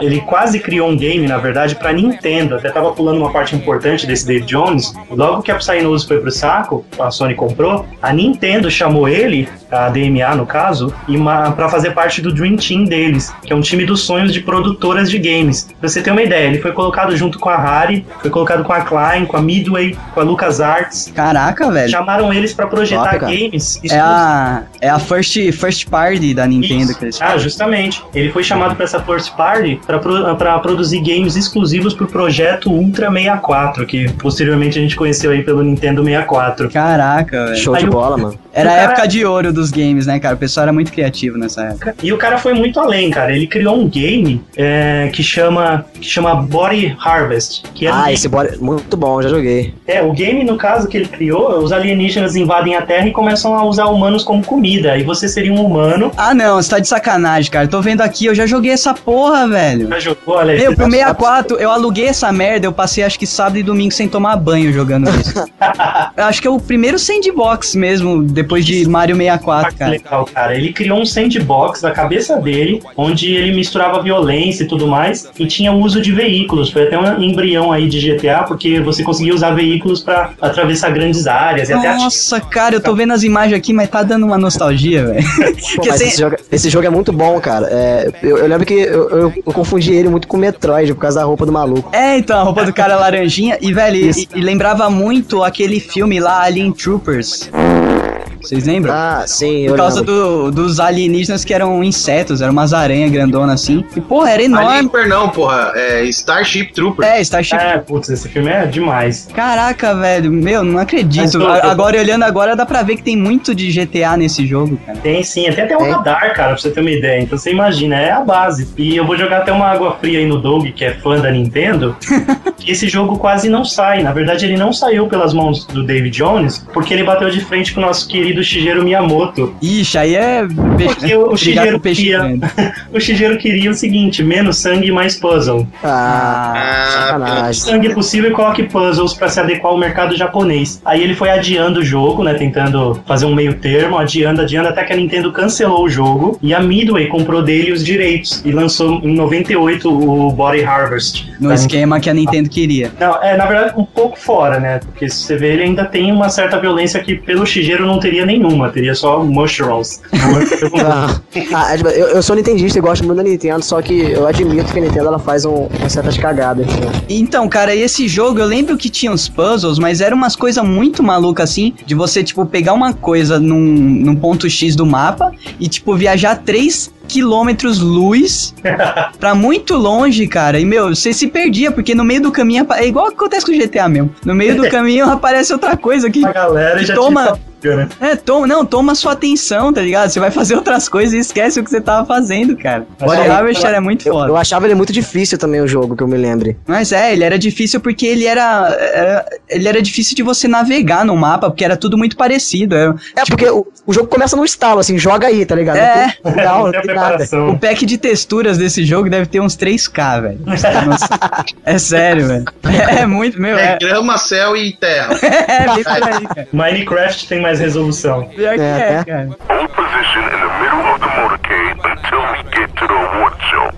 Ele quase criou um game, na verdade, pra Nintendo. Até tava pulando uma parte importante desse David Jones. Logo que a Psygnosis foi pro saco, a Sony comprou, a Nintendo chamou ele, a DMA no caso, e uma, pra fazer parte do Dream Team deles, que é um time dos sonhos de produtoras de games. Pra você ter uma ideia, ele foi colocado junto com a Harry, foi colocado com a Klein, com a Midway, com a LucasArts. Caraca, velho. Chamaram eles pra projetar Top, games. É a, é a first, first party da Nintendo Isso. que eles Ah, justamente. Ele foi chamado para essa first party para pro, pra produzir games exclusivos pro projeto Ultra 64, que posteriormente a gente conheceu aí pelo Nintendo 64. Caraca, velho. Show Aí de o- bola, mano. Era a época de ouro dos games, né, cara? O pessoal era muito criativo nessa época. E o cara foi muito além, cara. Ele criou um game é, que chama que chama Body Harvest, que é, um Ah, game- esse bora... muito bom, já joguei. é o game no caso que ele criou, os alienígenas invadem a Terra e começam a usar humanos como comida. E você seria um humano. Ah, não, você tá de sacanagem, cara. Tô vendo aqui, eu já joguei essa porra, velho. Já jogou, olha aí. Meu, pro 64, eu aluguei essa merda, eu passei acho que sábado e domingo sem tomar banho jogando isso. (laughs) eu acho que é o primeiro sandbox mesmo, depois de Mario 64. 4, cara. legal, cara. Ele criou um sandbox na cabeça dele, onde ele misturava violência e tudo mais, e tinha o uso de veículos. Foi até um embrião aí de GTA, porque você conseguia usar veículos pra atravessar grandes áreas e até. Nossa, cara, eu tô vendo as imagens aqui, mas tá dando uma nostalgia, velho. (laughs) Assim, esse, jogo, esse jogo é muito bom, cara. É, eu, eu lembro que eu, eu- eu confundi ele muito com Metroid por causa da roupa do maluco. É, então, a roupa do cara é laranjinha. E, velho, e, e lembrava muito aquele filme lá, Alien Troopers. Vocês lembram? Ah, sim, Por causa do- dos alienígenas que eram insetos, eram umas aranhas grandonas assim. E, porra, era enorme. não, porra. É Starship Trooper. É, Starship. É, putz, esse filme é demais. Caraca, velho, meu, não acredito. eu- Agora, olhando agora, dá pra ver que tem muito de GTA nesse jogo, cara. Tem sim, até tem um É. radar, cara, pra você ter uma ideia. Então você imagina, é a base. E eu vou jogar até uma água fria aí no Doug, que é fã da Nintendo, (laughs) que esse jogo quase não sai. Na verdade, ele não saiu pelas mãos do David Jones, porque ele bateu de frente com o nosso querido Shigeru Miyamoto. Ixi, aí é. Porque o Brigar Shigeru queria, (laughs) o Shigeru queria o seguinte, menos sangue e mais puzzle. Ah, Ah, sacanagem. sangue possível e coloque puzzles pra se adequar ao mercado japonês. Aí ele foi adiando o jogo, né, tentando fazer um meio termo, adiando, adiando, até que a Nintendo cancelou o jogo e a Midway comprou dele os direitos e lançou em 98 o Body Harvest. No Pra esquema que a Nintendo queria. não, é, na verdade, um pouco fora, né? Porque se você vê, ele ainda tem uma certa violência que pelo Shigeru não teria nenhuma, teria só mushrooms. (laughs) Ah, ah, tipo, eu, eu sou nintendista e gosto muito da Nintendo, só que eu admito que a Nintendo ela faz um, umas certas cagadas. né? Então, cara, esse jogo, eu lembro que tinha uns puzzles, mas eram umas coisas muito malucas assim, de você, tipo, pegar uma coisa num, num ponto X do mapa e, tipo, viajar 3 quilômetros luz (laughs) pra muito longe, cara. E, meu, você se perdia, porque no meio do caminho, é igual acontece com o GTA mesmo. No meio do (laughs) caminho aparece outra coisa que a galera já Toma. Né? É, toma, não, toma sua atenção, tá ligado? Você vai fazer outras coisas e esquece o que você tava fazendo, cara. Body Harvest era muito Eu, foda. eu achava ele muito difícil também o jogo, que eu me lembre. Mas é, ele era difícil porque ele era, era- Ele era difícil de você navegar no mapa, porque era tudo muito parecido. Era- É, porque o, o jogo começa no estalo, assim, joga aí, tá ligado? É. Não, (laughs) Não tem não tem nada. O pack de texturas desse jogo deve ter uns 3K, velho. É sério, velho. É muito, meu, É é, grama, céu e terra. (laughs) é bem por aí, cara. Minecraft tem mais resolução. Pior que É, é, é. cara. Hold position in the middle of the motorcade until we get to the award show.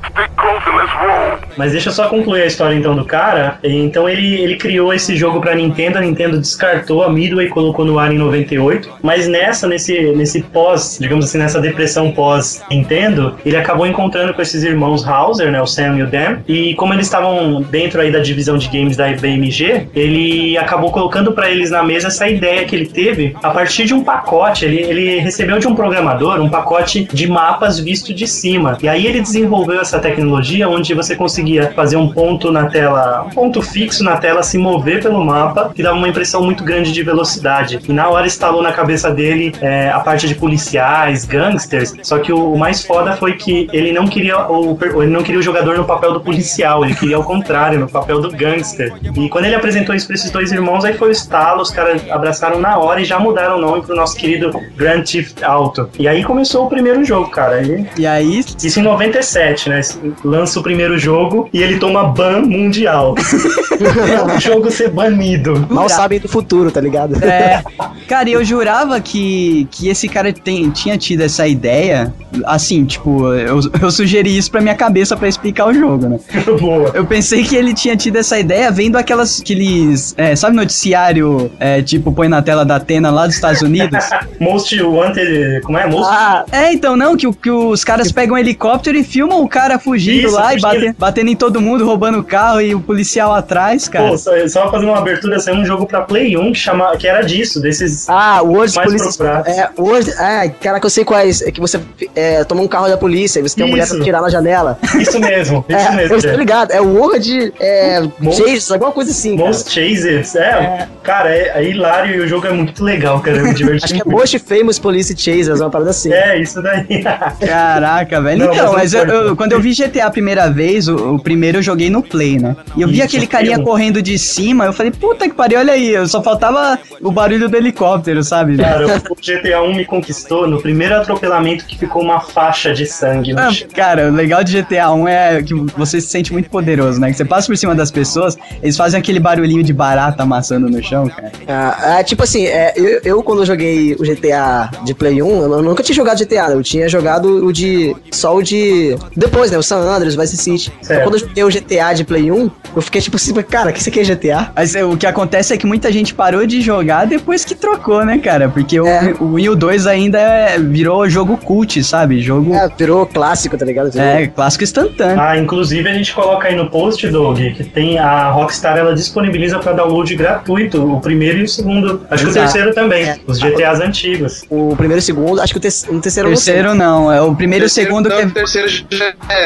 Mas deixa eu só concluir a história então do cara. Então ele, ele criou esse jogo pra Nintendo, a Nintendo descartou, a Midway colocou no ar em 98. Mas nessa, nesse, nesse pós, digamos assim, nessa depressão pós-Nintendo, ele acabou encontrando com esses irmãos Hauser, né, o Sam e o Dan. E como eles estavam dentro aí da divisão de games da BMG, ele acabou colocando pra eles na mesa essa ideia que ele teve a partir de um pacote. Ele, ele recebeu de um programador um pacote de mapas visto de cima. E aí ele desenvolveu essa tecnologia onde você conseguia fazer um ponto na tela, um ponto fixo na tela, se mover pelo mapa, que dava uma impressão muito grande de velocidade. E na hora instalou na cabeça dele é, a parte de policiais, gangsters. Só que o, o mais foda foi que ele não queria o, ele não queria o jogador no papel do policial, ele queria ao contrário, no papel do gangster. E quando ele apresentou isso pra esses dois irmãos, aí foi o estalo, os caras abraçaram na hora e já mudaram o nome pro nosso querido Grand Theft Auto. E aí começou o primeiro jogo, cara. E E aí, isso em 97, né? Lança o primeiro jogo e ele toma ban mundial. o (laughs) jogo ser banido. Mal sabem do futuro, tá ligado? É, (laughs) cara, e eu jurava que, que esse cara tem, tinha tido essa ideia. Assim, tipo, eu, eu sugeri isso pra minha cabeça pra explicar o jogo, né? (laughs) Boa. Eu pensei que ele tinha tido essa ideia vendo aquelas, aqueles, é, sabe, noticiário, é, tipo, põe na tela da Atena lá dos Estados Unidos? Most Wanted. Como é? Most Ah, É, então não, que, que os caras pegam um helicóptero e filmam o cara fugindo Isso, lá e fugindo. bate- batendo em todo mundo, roubando o carro e o policial atrás, cara. Pô, só, só fazendo uma abertura, saiu um jogo pra Play 1 que, chama, que era disso, desses. ah, o World Mais Police. procurados. É, World. É, caraca, eu sei quais. É que você é, toma um carro da polícia e você tem uma mulher pra tirar na janela. Isso mesmo, (laughs) isso É, mesmo. eu estou é. ligado. É o World. É. Most- Chase, alguma coisa assim. Cara. Most Chasers, é, cara, é, é hilário e o jogo é muito legal, cara, eu me diverti Acho que é muito. Most Famous Police Chasers, uma parada assim. É, isso daí. Caraca, velho. Não, então, mas mas eu- eu- quando eu vi GTA a primeira vez, o, o primeiro eu joguei no Play, né? E eu vi Isso, aquele Play carinha um. correndo de cima, eu falei, puta que pariu, olha aí, eu só faltava o barulho do helicóptero sabe? Cara, o GTA 1 me conquistou no primeiro atropelamento que ficou uma faixa de sangue no Ah, chão. Cara, o legal de GTA 1 é que você se sente muito poderoso, né? Que você passa por cima das pessoas, eles fazem aquele barulhinho de barata amassando no chão, cara. Ah, ah, tipo assim, é, eu, eu quando eu joguei o GTA de Play 1, eu nunca tinha jogado GTA, né? eu tinha jogado o de. só o de. Depois, né? O San Andreas, o Vice City. Então, Certo. quando eu joguei o GTA de Play 1, eu fiquei tipo assim, cara, que isso aqui é GTA? Mas é, o que acontece é que muita gente parou de jogar depois que trocou, né, cara? Porque o, É. o Wii U 2 ainda é- virou jogo cult, sabe? Jogo. É, virou clássico, tá ligado? Virou- É, clássico instantâneo. Ah, inclusive a gente coloca aí no post, Doug, que tem a Rockstar, ela disponibiliza pra download gratuito, o primeiro e o segundo. Acho que o Exato. terceiro também, É. os GTAs antigos. O primeiro e o segundo, acho que o, te o terceiro eu não terceiro não, é o primeiro e o segundo não, que é, o terceiro já é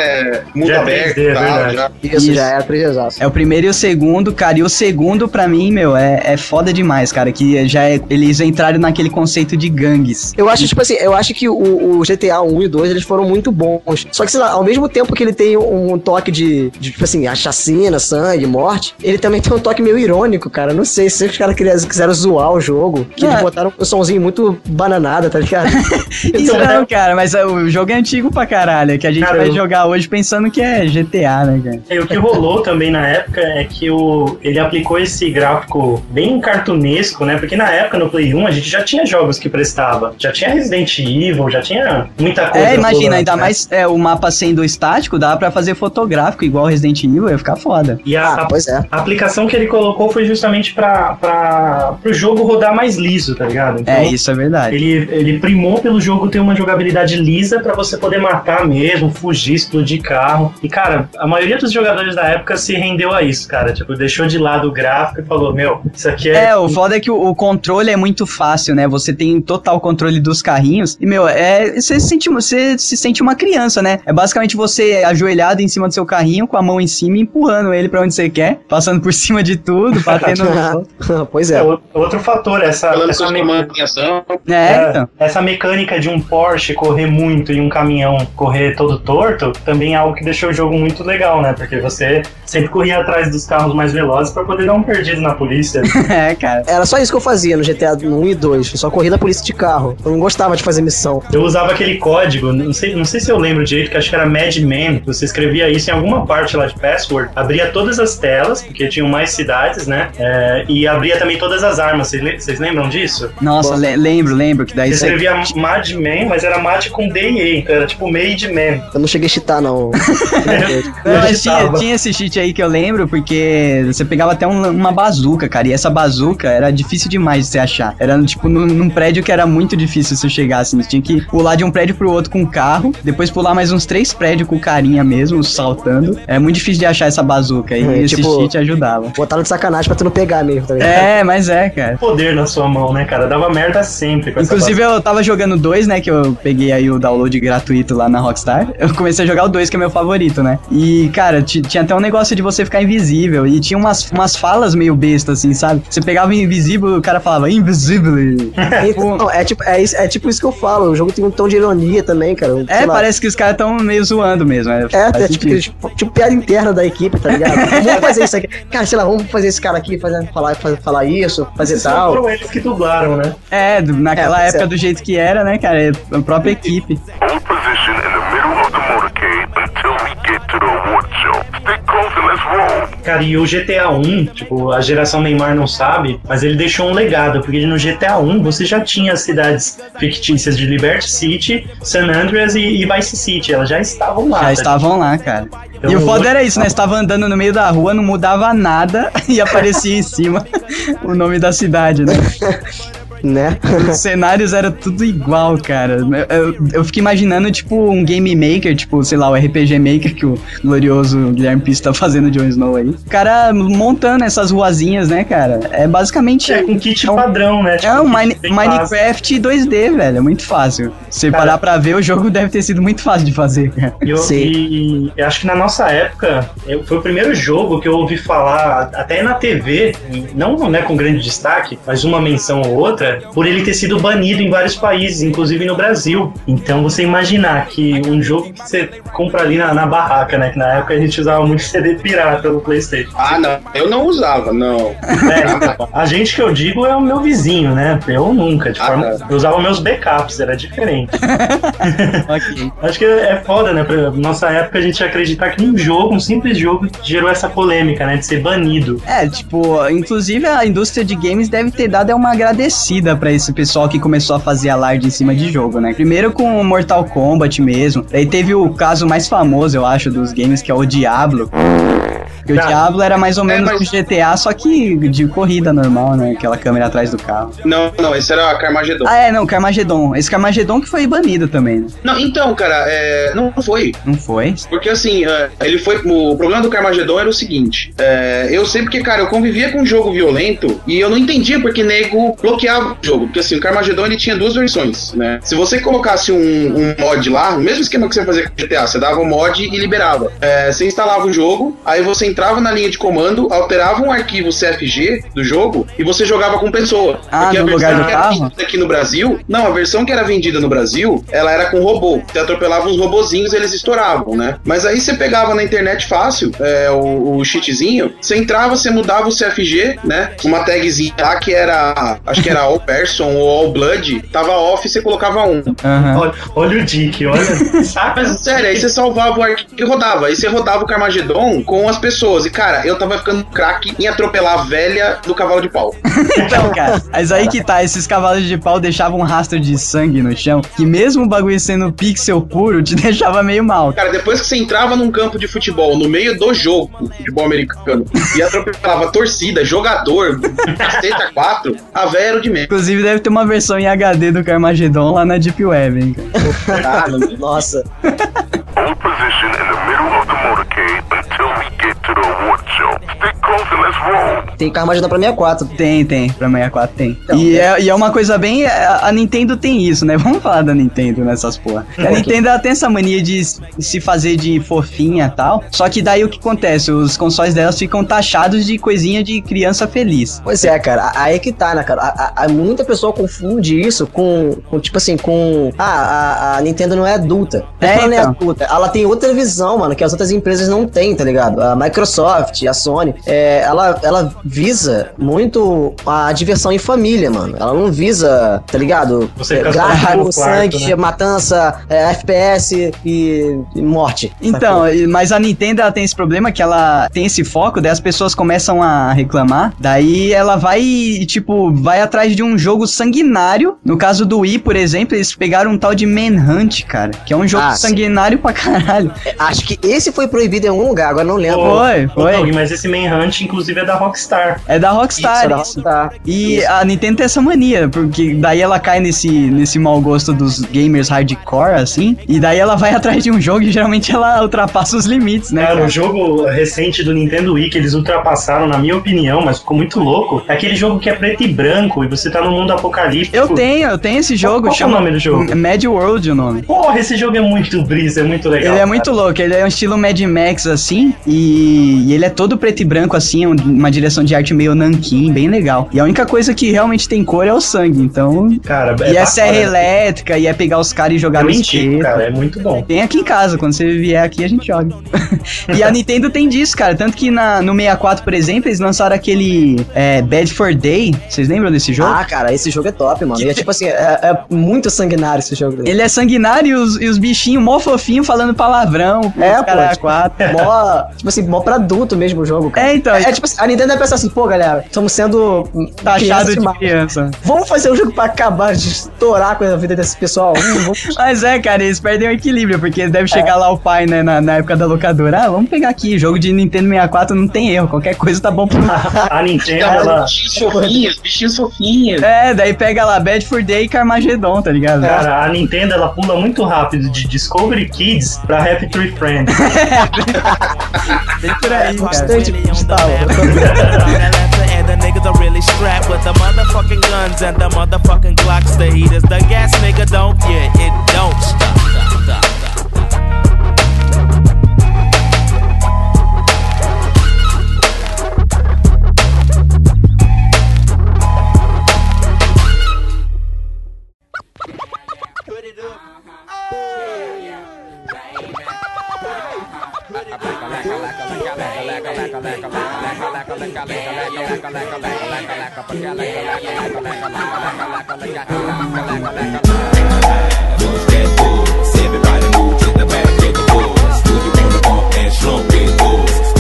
mundo Já é aberto 3D, e tal, verdade. já. Isso, Isso. já era 3 exato. é o primeiro e o segundo, cara. E o segundo, pra mim, meu, é, é foda demais, cara. Que já é, eles entraram naquele conceito de gangues. Eu acho, tipo assim, eu acho que o, o GTA 1 e 2, eles foram muito bons. Só que, sei lá, ao mesmo tempo que ele tem um, toque de, de, tipo assim, chacina, sangue, morte, ele também tem um toque meio irônico, cara. Não sei se os caras queriam- quiseram zoar o jogo, que É. eles botaram um somzinho muito bananada, tá ligado? (laughs) Isso não, cara, mas é, o jogo é antigo pra caralho. é Que a gente Cara, vai eu- jogar hoje pensando que é GTA, né, cara? E o que rolou também na época é que o, ele aplicou esse gráfico bem cartunesco, né? Porque na época, no Play 1, a gente já tinha jogos que prestava. Já tinha Resident Evil, já tinha muita coisa. É, imagina, rolando, ainda né? mais é, o mapa sendo estático, dá pra fazer fotográfico igual Resident Evil, ia ficar foda. E a, Ah, pois é. a aplicação que ele colocou foi justamente pra, pra, pro jogo rodar mais liso, tá ligado? Então, É, isso é verdade. Ele, ele primou pelo jogo ter uma jogabilidade lisa pra você poder matar mesmo, fugir, explodir carro. E, cara, a maioria dos jogadores da época se rendeu a isso, cara. Tipo, deixou de lado o gráfico e falou: Meu, isso aqui é. É, o foda é que o, o controle é muito fácil, né? Você tem total controle dos carrinhos. E, meu, é. Você se sente, você se sente uma criança, né? É basicamente você ajoelhado em cima do seu carrinho, com a mão em cima e empurrando ele pra onde você quer, passando por (laughs) cima de tudo, batendo no. (laughs) pois É, é. outro fator, essa, Falando essa, com os me- comandos em ação. É, é, então. essa mecânica de um Porsche correr muito e um caminhão correr todo torto também é algo que deixou o jogo muito legal, né? Porque você sempre corria atrás dos carros mais velozes pra poder dar um perdido na polícia. (laughs) É, cara. Era só isso que eu fazia no GTA 1 e 2. Eu só corria da polícia de carro. Eu não gostava de fazer missão. Eu usava aquele código, não sei, não sei se eu lembro direito, que acho que era Madman. Você escrevia isso em alguma parte lá de password, abria todas as telas, porque tinham mais cidades, né? É, e abria também todas as armas. Vocês le- Vocês lembram disso? Nossa, le- lembro, lembro que daí Você escrevia Madman, mas era Mad com D-E, então era tipo Made Man. Eu não cheguei a cheatar, não. Não, mas tinha, tinha esse cheat aí que eu lembro, porque você pegava até um- uma bazuca, cara. E essa bazuca era difícil demais de você achar. Era tipo num, num prédio que era muito difícil você chegar assim. Você tinha que pular de um prédio pro outro com o carro, depois pular mais uns três prédios com o carinha mesmo, saltando. Era muito difícil de achar essa bazuca. E É, esse tipo- cheat ajudava. Botaram de sacanagem pra tu não pegar mesmo, tá ligado? É, mas é, cara. Poder na sua mão, né, cara? Dava merda sempre com essa Inclusive, eu tava jogando dois, né? Que eu peguei aí o download gratuito lá na Rockstar. Eu comecei a jogar o dois, que é meu favorito, né? E, cara, ti- tinha até um negócio de você ficar invisível. E tinha umas, umas falas meio bestas, assim, sabe? Você pegava invisível o cara falava invisible. (laughs) Então, não, é, tipo, é, isso- é tipo isso que eu falo. O jogo tem um tom de ironia também, cara. Sei É, lá. parece que os caras tão meio zoando mesmo. É, É, é tipo, tipo, tipo piada interna da equipe, tá ligado? (laughs) vamos fazer isso aqui. Cara, sei lá, vamos fazer esse cara aqui fazer, falar, fazer, falar isso, fazer Esses tal. foram eles que dublaram, né? É, naquela É, pois época é. do jeito que era, né, cara? É A própria equipe. Cara, e o GTA 1, tipo, a geração Neymar não sabe, mas ele deixou um legado, porque no GTA 1 você já tinha as cidades fictícias de Liberty City, San Andreas e, e Vice City, elas já estavam lá. Já tá? estavam lá, cara. Então, e o foda hoje- era isso, né? Você tava andando no meio da rua, não mudava nada (laughs) e aparecia em cima (laughs) o nome da cidade, né? (laughs) Né? (laughs) Os cenários era tudo igual, cara. Eu, eu, eu fico imaginando, tipo, um game maker, tipo, sei lá, o RPG Maker que o glorioso Guilherme Pista tá (laughs) fazendo Jon Snow aí. O cara montando essas ruazinhas, né, cara? É basicamente. É, com kit é um- padrão, né? É um kit Mine-. Minecraft 2D, velho. É muito fácil. Se Cara- parar pra ver, o jogo deve ter sido muito fácil de fazer, cara. E eu, Sim. e eu acho que na nossa época eu- foi o primeiro jogo que eu ouvi falar, até na TV, não né, com grande destaque, mas uma menção ou outra, por ele ter sido banido em vários países, inclusive no Brasil. Então você imaginar que um jogo que você compra ali na, na barraca, né? Que na época a gente usava muito CD pirata no Playstation. Ah, não. Eu não usava, não. É, a gente que eu digo é o meu vizinho, né? Eu nunca, de Ah, forma. tá. Eu usava meus backups, era diferente. (laughs) ok. (laughs) Acho que é foda, né? Pra nossa época a gente acreditar que um jogo, um simples jogo, gerou essa polêmica, né? De ser banido. É, tipo, inclusive a indústria de games deve ter dado uma agradecida pra esse pessoal que começou a fazer alarde em cima de jogo, né? Primeiro com Mortal Kombat mesmo. Daí teve o caso mais famoso, eu acho, dos games, que é o Diablo. Porque o Tá. Diablo era mais ou É, menos mas- um GTA, só que de corrida normal, né? Aquela câmera atrás do carro. Não, não, esse era Carmageddon. Ah, é, não, Carmageddon. Esse Carmageddon que foi banido também, né? Não, então, cara, é, não foi. Não foi? Porque assim, é, ele foi. O problema do Carmageddon era o seguinte: é, eu sei porque, cara, eu convivia com um jogo violento e eu não entendia porque nego bloqueava o jogo. Porque assim, o Carmageddon ele tinha duas versões, né? Se você colocasse um, um mod lá, o mesmo esquema que você fazia com o GTA, você dava o mod e liberava. É, você instalava o jogo, aí você entrava na linha de comando, alterava um arquivo CFG do jogo e você jogava com pessoa. Ah, porque a no versão lugar do que era carro? vendida aqui no Brasil, não, a versão que era vendida no Brasil, ela era com robô. Você atropelava uns robozinhos, eles estouravam, né? Mas aí você pegava na internet fácil, é, o, o cheatzinho, você entrava, você mudava o CFG, né? Uma tagzinha lá que era, acho que era All Person ou All Blood, tava off e você colocava um. Aham. Olha, olha o Dick, olha. Saca? Mas (laughs) sério, aí você salvava o arquivo e rodava. Aí você rodava o Carmageddon com as pessoas. E cara, eu tava ficando craque em atropelar a velha do cavalo de pau. (laughs) Então, cara, mas aí que tá, esses cavalos de pau deixavam um rastro de sangue no chão, que mesmo o bagulho sendo pixel puro, te (laughs) deixava meio mal. Cara, depois que você entrava num campo de futebol, no meio do jogo, futebol americano, e atropelava torcida, jogador, cacete a quatro, a velha era o de menos. Inclusive deve ter uma versão em HD do Carmageddon lá na Deep Web, hein, cara. (laughs) Ah, nossa. Hold position in the middle of the motorcade to the award show. Stick close and let's roll. Tem Carmageddon pra 64. Tem, tem, pra 64 tem. Então, e, é, e é uma coisa bem. A, a Nintendo tem isso, né? (laughs) Vamos falar da Nintendo nessas porra. A Nintendo ela tem essa mania de se fazer de fofinha e tal. Só que daí o que acontece? Os consoles delas ficam taxados de coisinha de criança feliz. Pois é, cara, aí é que tá, né, cara? A, a- a- muita pessoa confunde isso com, com, tipo assim, com. Ah, a, a Nintendo não é adulta. É, ela não é então. adulta. Ela tem outra visão, mano, que as outras empresas não têm, tá ligado? A Microsoft, a Sony, é, ela, ela visa muito a diversão em família, mano. Ela não visa, tá ligado? Você É, quarto, sangue, né? matança, é, FPS e, e morte. Então, mas a Nintendo ela tem esse problema que ela tem esse foco, daí as pessoas começam a reclamar, daí ela vai tipo, vai atrás de um jogo sanguinário. No caso do Wii, por exemplo, eles pegaram um tal de Manhunt, cara, que é um jogo Ah, sim. sanguinário pra caralho. É, Acho que esse foi proibido em algum lugar, agora não lembro. Foi, foi. Doug, mas esse Manhunt, inclusive, é da Rockstar. É da Rockstar. Isso, era isso. Rockstar. E a Nintendo tem essa mania, porque daí ela cai nesse, nesse mau gosto dos gamers hardcore, assim, e daí ela vai (laughs) atrás de um jogo e geralmente ela ultrapassa os limites, né? Cara, cara? o jogo recente do Nintendo Wii que eles ultrapassaram, na minha opinião, mas ficou muito louco, é aquele jogo que é preto e branco e você tá no mundo apocalíptico. Eu tenho, eu tenho esse jogo, qual que é chama o nome do jogo? Mad World o nome. Porra, esse jogo é muito brisa, é muito legal. Ele é cara. muito louco, ele é um estilo Mad Max assim, e, e ele é todo preto e branco assim, um- uma direção de arte meio nanquim, bem legal. E a única coisa que realmente tem cor é o sangue, então... Cara, e é serra elétrica, e é pegar os caras e jogar no espeto. cara, é muito bom. Tem aqui em casa, quando você vier aqui a gente joga. (laughs) e a Nintendo tem disso, cara. Tanto que na, no 64, por exemplo, eles lançaram aquele é, Bad for Day. Vocês lembram desse jogo? Ah, cara, esse jogo é top, mano. E é tipo assim, é, é muito sanguinário esse jogo. Ele é sanguinário e os, e os bichinhos mó fofinho falando palavrão. É, pô, cara, tipo, quatro. (laughs) mó, tipo assim, mó pra adulto mesmo o jogo, cara. É, então. É, tipo assim, a Nintendo deve pensar assim, pô, galera, estamos sendo Taxado crianças de demais. criança. Vamos fazer um jogo pra acabar de estourar com a vida desse pessoal. Hum, vamos- (laughs) Mas é, cara, eles perdem o equilíbrio, porque deve chegar lá o pai, né, na, na época da locadora. Ah, vamos pegar aqui, jogo de Nintendo 64 não tem erro, qualquer coisa tá bom pro. (laughs) A Nintendo, Então, ela... bichinhos fofinhos, bichinhos fofinhos. é, daí pega lá Bad for Day e Carmageddon, tá ligado? Cara, a Nintendo ela pula muito rápido de Discovery Kids pra Happy Tree Friends. (laughs) Bem por aí, cara. Bastante and the niggas are really strapped with the motherfucking guns and the motherfucking Glocks. The heat is the gas, nigga. Don't get it, Everybody move to the back of the bus. Do you wanna bump and slump it, boys?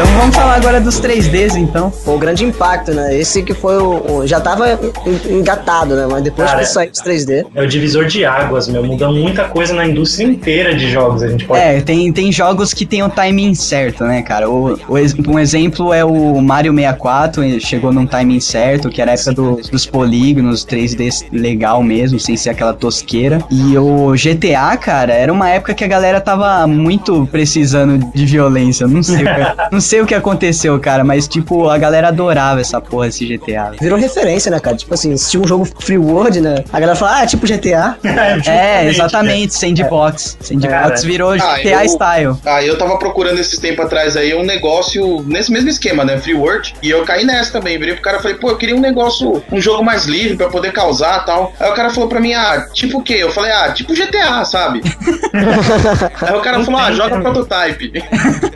Então vamos falar agora dos 3Ds, então. Foi o grande impacto, né? Esse que foi o. o- já tava en- engatado, né? Mas depois Cara, que saiu os 3D. É o divisor de águas, meu. Muda muita coisa na indústria inteira de jogos. A gente pode. É, tem, tem jogos que tem o timing certo, né, cara? O, o um exemplo é o Mario 64, ele chegou num timing certo, que era a época do- dos polígonos, 3D legal mesmo, sem ser aquela tosqueira. E o GTA, cara, era uma época que a galera tava muito precisando de violência. Não sei, (laughs) não sei o que aconteceu, cara, mas tipo, a galera adorava essa porra, esse GTA. Virou referência, né, cara? Tipo assim, se tinha um jogo free world, né? A galera fala, ah, é tipo GTA. (laughs) É, exatamente, Sandbox. Sandbox Cara, virou ah, GTA eu- style. Ah, eu tava procurando esses tempos atrás aí um negócio nesse mesmo esquema, né? Free World. E eu caí nessa também. Virei pro cara e falei, pô, eu queria um negócio, um jogo mais livre pra poder causar e tal. Aí o cara falou pra mim, ah, tipo o quê? Eu falei, ah, tipo GTA, sabe? (laughs) aí o cara falou, ah, joga prototype.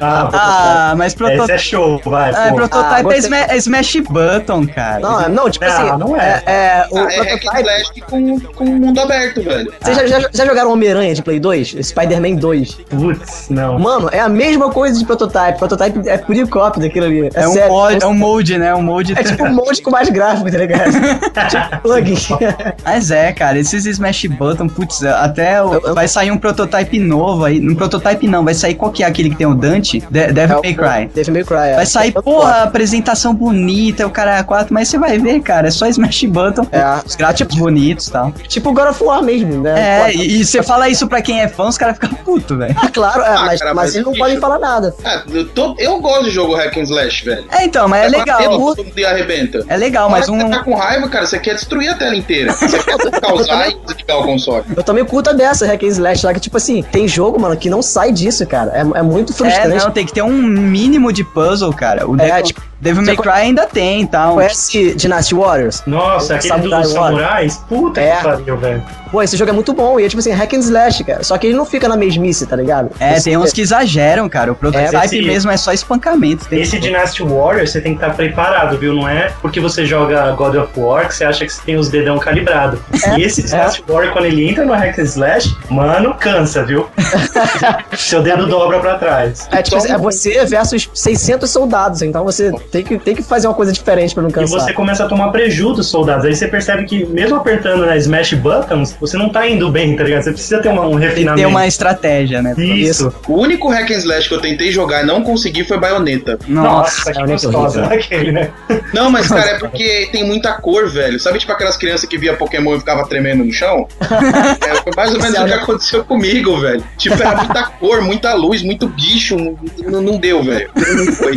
Ah, Ah, mas esse prototype. é show, vai. Ah, pô. prototype Ah, é, você- é Smash Button, cara. Não, não, tipo Não, assim. não é. É, o Ah, é hack and prototype. com, com mundo aberto, velho. Vocês já, já, já jogaram Homem-Aranha de Play 2? Spider-Man 2? Putz, não. Mano, é a mesma coisa de prototype. Prototype é pure copy daquilo ali. É, É um, sério. molde, é um molde, né? Um molde. É (laughs) tipo um monte com mais gráfico, tá ligado? (laughs) tipo plugin. (laughs) Mas é, cara, esses Smash Button, putz, até o- Eu- eu- vai sair um prototype novo aí. Um prototype não, vai sair qual que é aquele que tem o Dante? De Devil May Cry. Devil May Cry. é. Vai sair, É porra, apresentação bonita, o cara é 4, mas você vai ver, cara, é só Smash Button, É. os gráficos bonitos e tal. Tipo God of War mesmo, né? É, e, você fala isso pra quem é fã, os caras ficam putos, velho. Ah, claro, é, Ah, mas, cara, mas mas, eles não bicho, podem falar nada. Ah, eu, tô- eu gosto de jogo hack and slash, velho. É, então, mas é legal. batendo, todo mundo arrebenta. É legal, Mas mas um. você tá com raiva, cara, você quer destruir a tela inteira. Você quer causar (laughs) e desligar o console. Eu também curto a dessa, Hack and Slash, lá que, tipo assim, tem jogo, mano, que não sai disso, cara. É, é muito É, frustrante. não, tem que ter um mínimo de puzzle, cara. O É, tipo, Devil May Cry ainda tem e tal. Conhece Dynasty Warriors? Nossa, aquele Samurai dos samurais? Puta É. que pariu, velho. Pô, esse jogo é muito bom. E é tipo assim, hack and slash, cara. Só que ele não fica na mesmice, tá ligado? É, Você- tem uns que exageram, cara. O prototype esse- mesmo é só espancamento. Tem Esse Dynasty Warrior você tem que estar preparado, viu? Não é porque você joga God of War que você acha que você tem os dedão calibrados. e esse Dynasty Warrior, quando ele entra no hack and slash, mano, cansa, viu? (laughs) Seu dedo dobra pra trás. É tipo, é você versus 600 soldados, então você tem que, tem que fazer uma coisa diferente pra não E cansar. você começa a tomar prejuízo dos soldados. Aí você percebe que, mesmo apertando na Smash Buttons, você não tá indo bem, tá ligado? Você precisa ter uma- um Tem que refinamento. ter uma estratégia, né? Isso. O único hack and slash que eu tentei jogar e não consegui foi baioneta. Nossa, Nossa, que é gostosa aquele, né? Não, mas cara, é porque tem muita cor, velho. Sabe tipo aquelas crianças que via Pokémon e ficava tremendo no chão? (laughs) É, foi mais ou menos o que aconteceu comigo, velho. Tipo, era muita cor, muita luz, muito bicho. Não, não deu, velho. Não foi.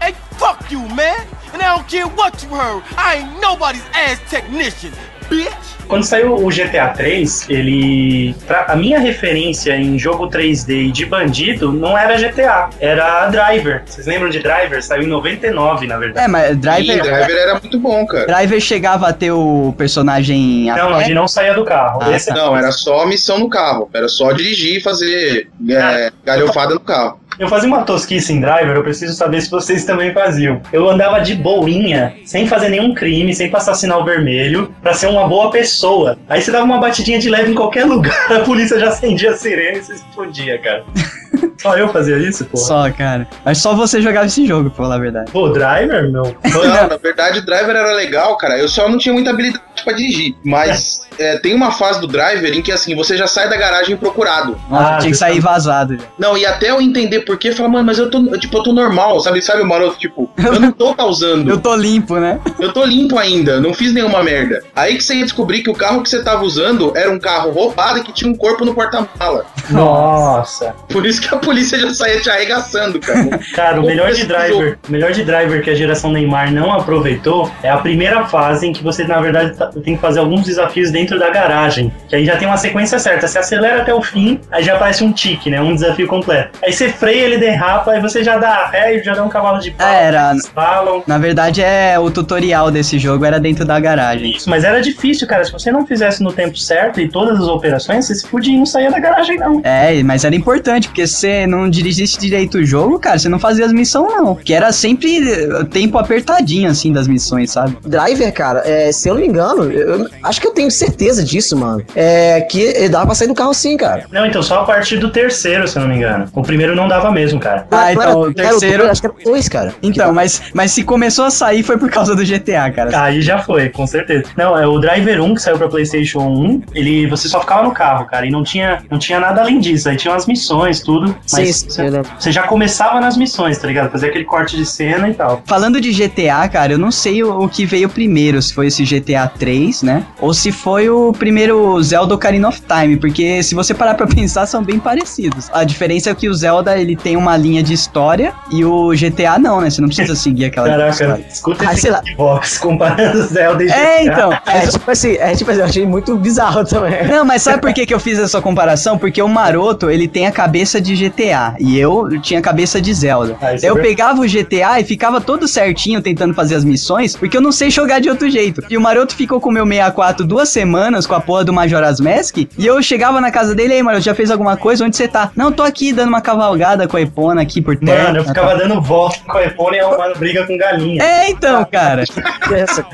Hey, fuck you, man. And I don't care what you heard. I ain't nobody's ass technician, bitch. Quando saiu o GTA 3, ele. pra- a minha referência em jogo 3D e de bandido não era GTA, era Driver. Vocês lembram de Driver? Saiu em 99, na verdade. É, mas Driver. Driver era muito bom, cara. Driver chegava a ter o personagem. a Não, não, ele não saía do carro. Ah, Esse- Não, era só missão no carro. Era só dirigir e fazer é, galhofada no carro. Eu fazia uma tosquice em Driver, eu preciso saber se vocês também faziam. Eu andava de boinha, sem fazer nenhum crime, sem passar sinal vermelho, pra ser uma boa pessoa. Aí você dava uma batidinha de leve em qualquer (laughs) lugar, a polícia já acendia a sirene e você explodia, cara. (laughs) Só eu fazia isso, pô. Só, cara. Mas só você jogava esse jogo, pra falar a verdade. Pô, Driver, meu. Não, na verdade, o Driver era legal, cara. Eu só não tinha muita habilidade pra dirigir. Mas é, tem uma fase do Driver em que, assim, você já sai da garagem procurado. Nossa, Ah, tinha que sair vazado já. Não, e até eu entender por quê, falar, mano, mas eu tô, tipo, eu tô normal, sabe? Sabe, maroto? Tipo, eu não tô causando. (laughs) Eu tô limpo, né? Eu tô limpo ainda, não fiz nenhuma merda. Aí que você ia descobrir que o carro que você tava usando era um carro roubado e que tinha um corpo no porta-mala. Nossa. Por isso que a polícia já saía te arregaçando, cara. Cara, o melhor de driver, o melhor de driver que a geração Neymar não aproveitou é a primeira fase em que você, na verdade, tá- tem que fazer alguns desafios dentro da garagem. Que aí já tem uma sequência certa. Você acelera até o fim, aí já aparece um tique, né? Um desafio completo. Aí você freia, ele derrapa, aí você já dá ré e já dá um cavalo de pau. É, era- falam. Na verdade, é o tutorial desse jogo era dentro da garagem. Isso, mas era difícil, cara. Se você não fizesse no tempo certo e todas as operações, você se podia e não saía da garagem, não. É, mas era importante, porque se você não dirigisse direito o jogo, cara, você não fazia as missões, não. Que era sempre eh, tempo apertadinho, assim, das missões, sabe? Driver, cara, é, se eu não me engano, eu, acho que eu tenho certeza disso, mano. É que ele dava pra sair do carro sim, cara. Não, então só a partir do terceiro, se eu não me engano. O primeiro não dava mesmo, cara. Ah, era- então, o dois, terceiro... acho que era dois, cara. Então, mas, mas se começou a sair foi por causa do GTA, cara. Aí já foi, com certeza. Não, é o Driver 1 que saiu pra PlayStation 1. Ele, você só ficava no carro, cara, e não tinha, não tinha nada além disso. Aí tinha umas missões, tudo. Mas Sim, sim, você, você já começava nas missões, tá ligado? Fazer aquele corte de cena e tal. Falando de GTA, cara, eu não sei o, o que veio primeiro, se foi esse GTA 3, né? Ou se foi o primeiro Zelda Ocarina of Time, porque se você parar pra (laughs) pensar, são bem parecidos. A diferença é que o Zelda, ele tem uma linha de história e o GTA não, né? Você não precisa seguir aquela Caraca, história. escuta Ah, esse sei lá. Xbox comparando Zelda e GTA. É, então. É tipo assim, é tipo assim, eu achei muito bizarro também. Não, mas sabe por que, que eu fiz essa comparação? Porque o Maroto, ele tem a cabeça de GTA e eu tinha a cabeça de Zelda. Ah, é eu verdade. pegava o GTA e ficava todo certinho tentando fazer as missões, porque eu não sei jogar de outro jeito. E o Maroto ficou com o meu 64 duas semanas com a porra do Majora's Mask, e eu chegava na casa dele, ei, Maroto, já fez alguma coisa? Onde você tá? Não, tô aqui dando uma cavalgada com a Epona aqui por terra. Mano, eu ficava dando volta com a iPhone e arrumando briga com galinha. É, então, cara.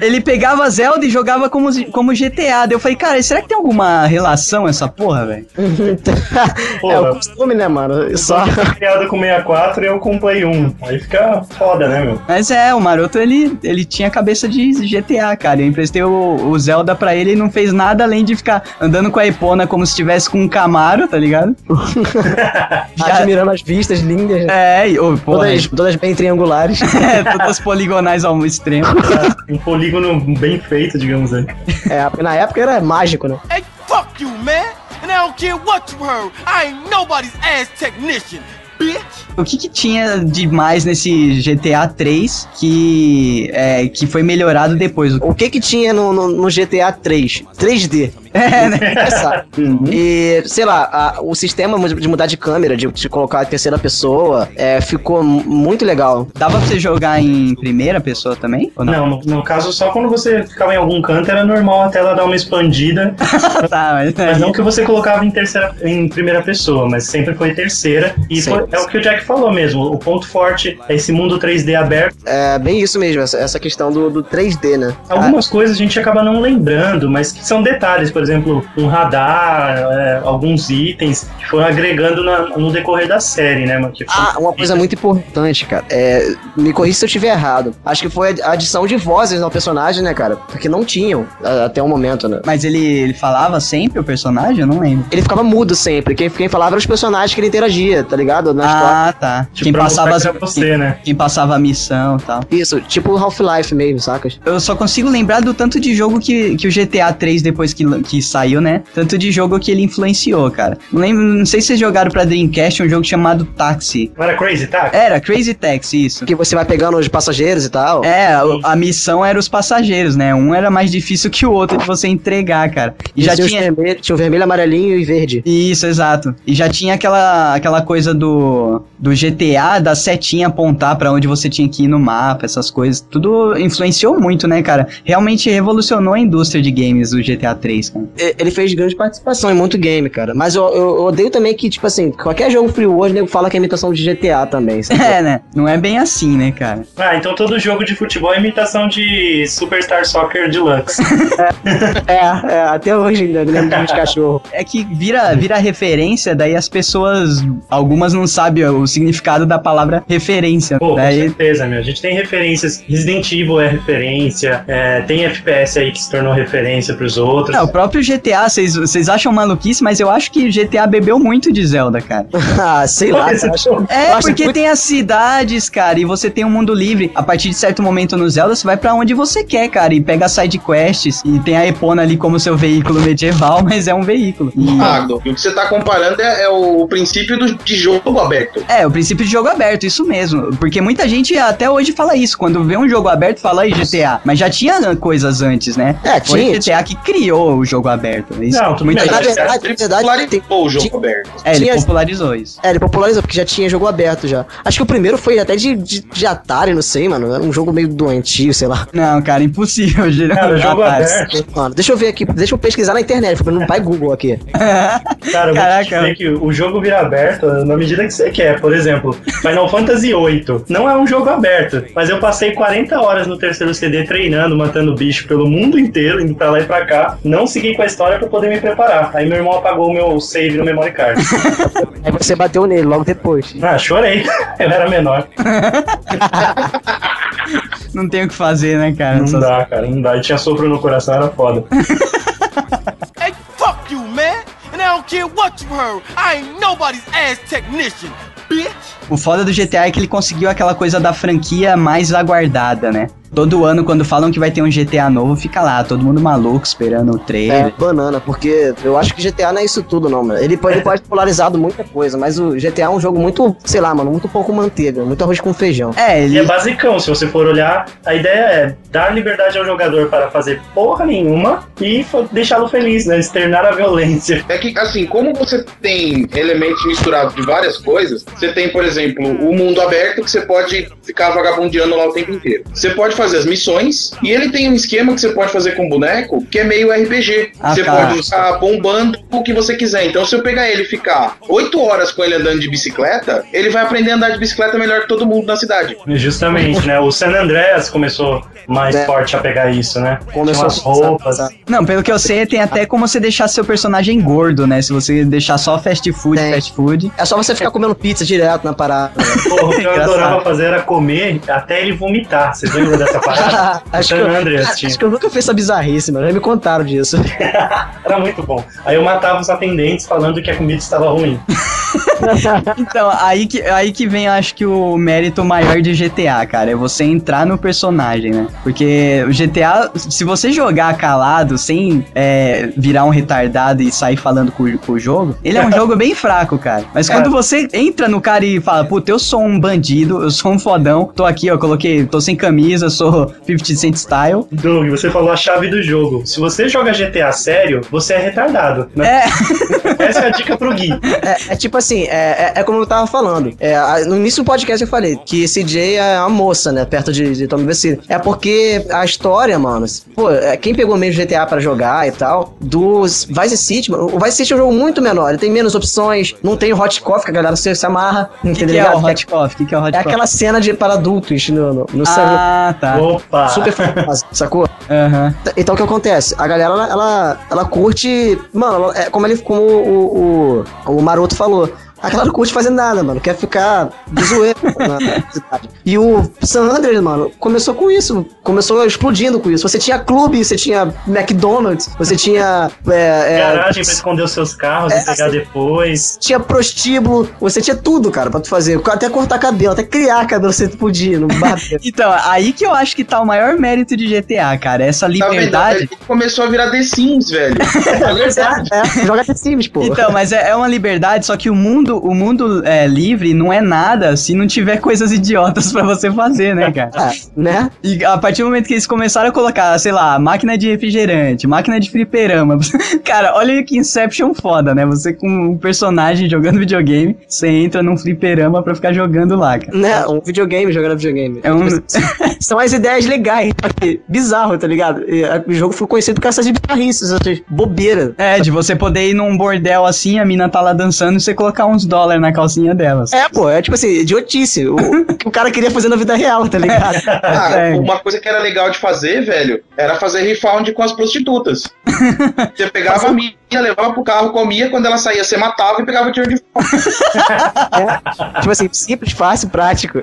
Ele pegava Zelda e jogava como, como GTA. Daí eu falei, cara, será que tem alguma relação essa porra, velho? (laughs) é o costume, né, mano? Só criado com 64 e eu com Play 1. Aí fica foda, né, meu? Mas é, o Maroto, ele, ele tinha cabeça de GTA, cara. Eu emprestei o, o Zelda pra ele e não fez nada além de ficar andando com a Epona como se estivesse com um Camaro, tá ligado? (laughs) Já- Admirando as vistas lindas, né? É, ô, porra, todas, todas bem triangulares. (laughs) é, todas poligonais ao extremo. Um polígono bem feito, digamos assim. É, na época era mágico, né? Hey, fuck you, man. And I don't care what you heard. I ain't nobody's ass technician. O que que tinha de mais nesse GTA 3 que, é, que foi melhorado depois? O que que tinha no, no, no GTA 3? 3D. (laughs) É, né? Essa. E, sei lá, a- o sistema de mudar de câmera, de, de colocar a terceira pessoa, é, ficou muito legal. Dava pra você jogar em primeira pessoa também? Não? Não, no, no caso, só quando você ficava em algum canto era normal a tela dar uma expandida. (laughs) tá, mas, Mas não que você colocava em terceira, em primeira pessoa, mas sempre foi terceira. E foi- é o que o Jack falou mesmo. O ponto forte é esse mundo 3D aberto. É bem isso mesmo, essa, essa questão do, do 3D, né? Algumas coisas a gente acaba não lembrando, mas que são detalhes. Por exemplo, um radar, é, alguns itens que foram agregando na- no decorrer da série, né? mano? Ah, uma coisa muito importante, cara. É, me corrija se eu estiver errado. Acho que foi a adição de vozes ao personagem, né, cara? Porque não tinham a- até o momento, né? Mas ele, ele falava sempre o personagem? Eu não lembro. Ele ficava mudo sempre. Quem, quem falava eram os personagens que ele interagia, tá ligado? Na história. Ah, tá. Tipo, quem passava as, você, né? quem passava a missão e tal. Isso, tipo Half-Life mesmo, sacas? Eu só consigo lembrar do tanto de jogo que, que o GTA 3, depois que, que saiu, né? Tanto de jogo que ele influenciou, cara. Não lembro, não sei se vocês jogaram pra Dreamcast um jogo chamado Taxi. Não era Crazy Taxi? Era Crazy Taxi, isso. Que você vai pegando os passageiros e tal. É, a, a missão era os passageiros, né? Um era mais difícil que o outro de você entregar, cara. E já tinha, vermelho, tinha o vermelho, amarelinho e verde. Isso, exato. E já tinha aquela, aquela coisa do, do GTA, da setinha apontar pra onde você tinha que ir no mapa, essas coisas. Tudo influenciou muito, né, cara? Realmente revolucionou a indústria de games do GTA 3, E- Ele fez grande participação em muito game, cara. Mas eu, eu- eu odeio também que, tipo assim, qualquer jogo free hoje, nego fala que é imitação de GTA também, sabe? (laughs) É, né? Não é bem assim, né, cara? Ah, então todo jogo de futebol é imitação de Superstar Soccer Deluxe. (laughs) é, é, até hoje ainda lembro dos cachorros. É que vira, vira referência, daí as pessoas, algumas não sabem o significado da palavra referência. Pô, com daí, certeza, meu. A gente tem referências. Resident Evil é referência. é, tem FPS aí que se tornou referência pros outros. É, o próprio próprio GTA, vocês, acham maluquice, mas eu acho que GTA bebeu muito de Zelda, cara. (laughs) ah, sei lá. É, porque muito- tem as cidades, cara, e você tem um mundo livre. A partir de certo momento no Zelda, você vai pra onde você quer, cara, e pega side quests. E tem a Epona ali como seu veículo medieval, (laughs) mas é um veículo. E- Ah, o que você tá comparando é, é o princípio do, de jogo aberto. É, o princípio de jogo aberto, isso mesmo. Porque muita gente até hoje fala isso. Quando vê um jogo aberto, fala aí GTA. Mas já tinha coisas antes, né? É, Foi tinha, GTA que criou o jogo aberto. Isso, Não, tudo muita bem, Na verdade, na verdade, tem, Popularizou o jogo aberto. É, ele tinha- popularizou isso. É, ele popularizou, porque já tinha jogo aberto já. Acho que o primeiro foi até de, de, de Atari, não sei, mano. Era um jogo meio doentio, sei lá. Não, cara, impossível. (laughs) Cara, o jogo Atari. aberto. Mano, deixa eu ver aqui, deixa eu pesquisar na internet, foi no pai Google aqui. (laughs) Cara, eu vou Caraca. dizer que o jogo vira aberto na medida que você quer. Por exemplo, Final Fantasy VIII não é um jogo aberto, mas eu passei 40 horas no terceiro CD treinando, matando bicho pelo mundo inteiro, indo pra lá e pra cá. Não segui com a história pra poder me preparar. Aí meu irmão apagou o meu save no memory card. (laughs) Aí você bateu nele logo depois. Ah, chorei. (laughs) Eu era menor. (laughs) Não tem o que fazer, né, cara? Não Só- dá, cara, não dá. E tinha sopro no coração, era foda. Hey, fuck you, man. And I don't care what you heard. I ain't nobody's ass technician, bitch. O foda do GTA é que ele conseguiu aquela coisa da franquia mais aguardada, né? Todo ano, quando falam que vai ter um GTA novo, fica lá, todo mundo maluco esperando o É, trailer. banana, porque eu acho que GTA não é isso tudo, não, mano. Ele pode, ele pode ter polarizado muita coisa, mas o GTA é um jogo muito, sei lá, mano, muito pouco manteiga, muito arroz com feijão. É, E ele. é basicão, se você for olhar, a ideia é dar liberdade ao jogador para fazer porra nenhuma e deixá-lo feliz, né? Externar a violência. É que, assim, como você tem elementos misturados de várias coisas, você tem, por exemplo, o mundo aberto que você pode ficar vagabundeando lá o tempo inteiro. Você pode fazer as missões, e ele tem um esquema que você pode fazer com o boneco que é meio RPG. Ah, você tá. pode usar bombando o que você quiser. Então, se eu pegar ele e ficar 8 horas com ele andando de bicicleta, ele vai aprender a andar de bicicleta melhor que todo mundo na cidade. Justamente, né? O San Andreas começou mais É. forte a pegar isso, né? Começou Tinha umas a- roupas. Não, pelo que eu sei, tem até como você deixar seu personagem gordo, né? Se você deixar só fast food, Tem. fast food. É só você ficar comendo pizza direto na parada. Né? (laughs) Porra, o que eu adorava fazer era comer até ele vomitar. Vocês lembram dessa parada? (laughs) acho, que eu, Andreas cara, tinha. acho que eu nunca fiz essa bizarrice, mano. Já me contaram disso. (laughs) Era muito bom. Aí eu matava os atendentes falando que a comida estava ruim. (laughs) Então, aí que, aí que vem, acho que o mérito maior de GTA, cara. É você entrar no personagem, né? Porque o GTA, se você jogar calado, sem é, virar um retardado e sair falando com, com o jogo, ele é um (laughs) jogo bem fraco, cara. Mas quando você entra no cara e fala, puta, eu sou um bandido, eu sou um fodão, tô aqui, ó, coloquei, tô sem camisa, sou 50 Cent Style. Doug, você falou a chave do jogo. Se você joga GTA sério, você é retardado. Né? É, (laughs) Essa é a dica pro Gui. É, é tipo assim, é, é, é como eu tava falando. É, no início do podcast eu falei que CJ é uma moça, né? Perto de, de Tommy Vecino. É porque a história, mano. Pô, é, quem pegou mesmo GTA pra jogar e tal, dos Vice City, mano, o Vice City é um jogo muito menor. Ele tem menos opções, não tem o Hot Coffee, que a galera se, se amarra. o que, entendeu? que é o Hot Coffee? O que, que é o Hot É Coffee? aquela cena de para adultos no, no, no Ah, tá. Opa! Super famosa, sacou? Aham. Então o que acontece? A galera, ela, ela, ela curte. Mano, ela- é como, ele, como o, o, o Maroto falou. A galera não curte fazer nada, mano. Quer ficar de zoeira (laughs) na cidade. E o San Andreas, mano, começou com isso. Começou explodindo com isso. Você tinha clube, você tinha McDonald's, você tinha. É, é, Garagem pra esconder os seus carros É, e pegar depois. tinha prostíbulo, você tinha tudo, cara, pra tu fazer. Até cortar cabelo, até criar cabelo você podia no. (laughs) Então, aí que eu acho que tá o maior mérito de GTA, cara. Essa Tá vendo? liberdade. Ele começou a virar The Sims, velho. (laughs) É verdade. é, joga The Sims, pô. Então, mas é, é uma liberdade, só que o mundo, o mundo é, livre não é nada se não tiver (laughs) coisas idiotas pra você fazer, né, cara? Ah, né? E a partir do momento que eles começaram a colocar, sei lá, máquina de refrigerante, máquina de fliperama. (laughs) Cara, olha que Inception foda, né? Você com um personagem jogando videogame, você entra num fliperama pra ficar jogando lá, cara. Né? Um videogame jogando videogame. É um- (laughs) São as ideias legais, bizarro, tá ligado? O jogo foi conhecido por essas bizarrices, essas bobeiras. É, de você poder ir num bordel assim, a mina tá lá dançando e você colocar uns dólares na calcinha delas. É, pô, é tipo assim, idiotice. O, o (laughs) que o cara queria fazer na vida real, tá ligado? (laughs) Ah, É. uma coisa que era legal de fazer, velho, era fazer refund com as prostitutas. (laughs) Você pegava a mina, levava pro carro, comia, quando ela saía, você matava e pegava o dinheiro de volta. tipo assim, simples, fácil, prático.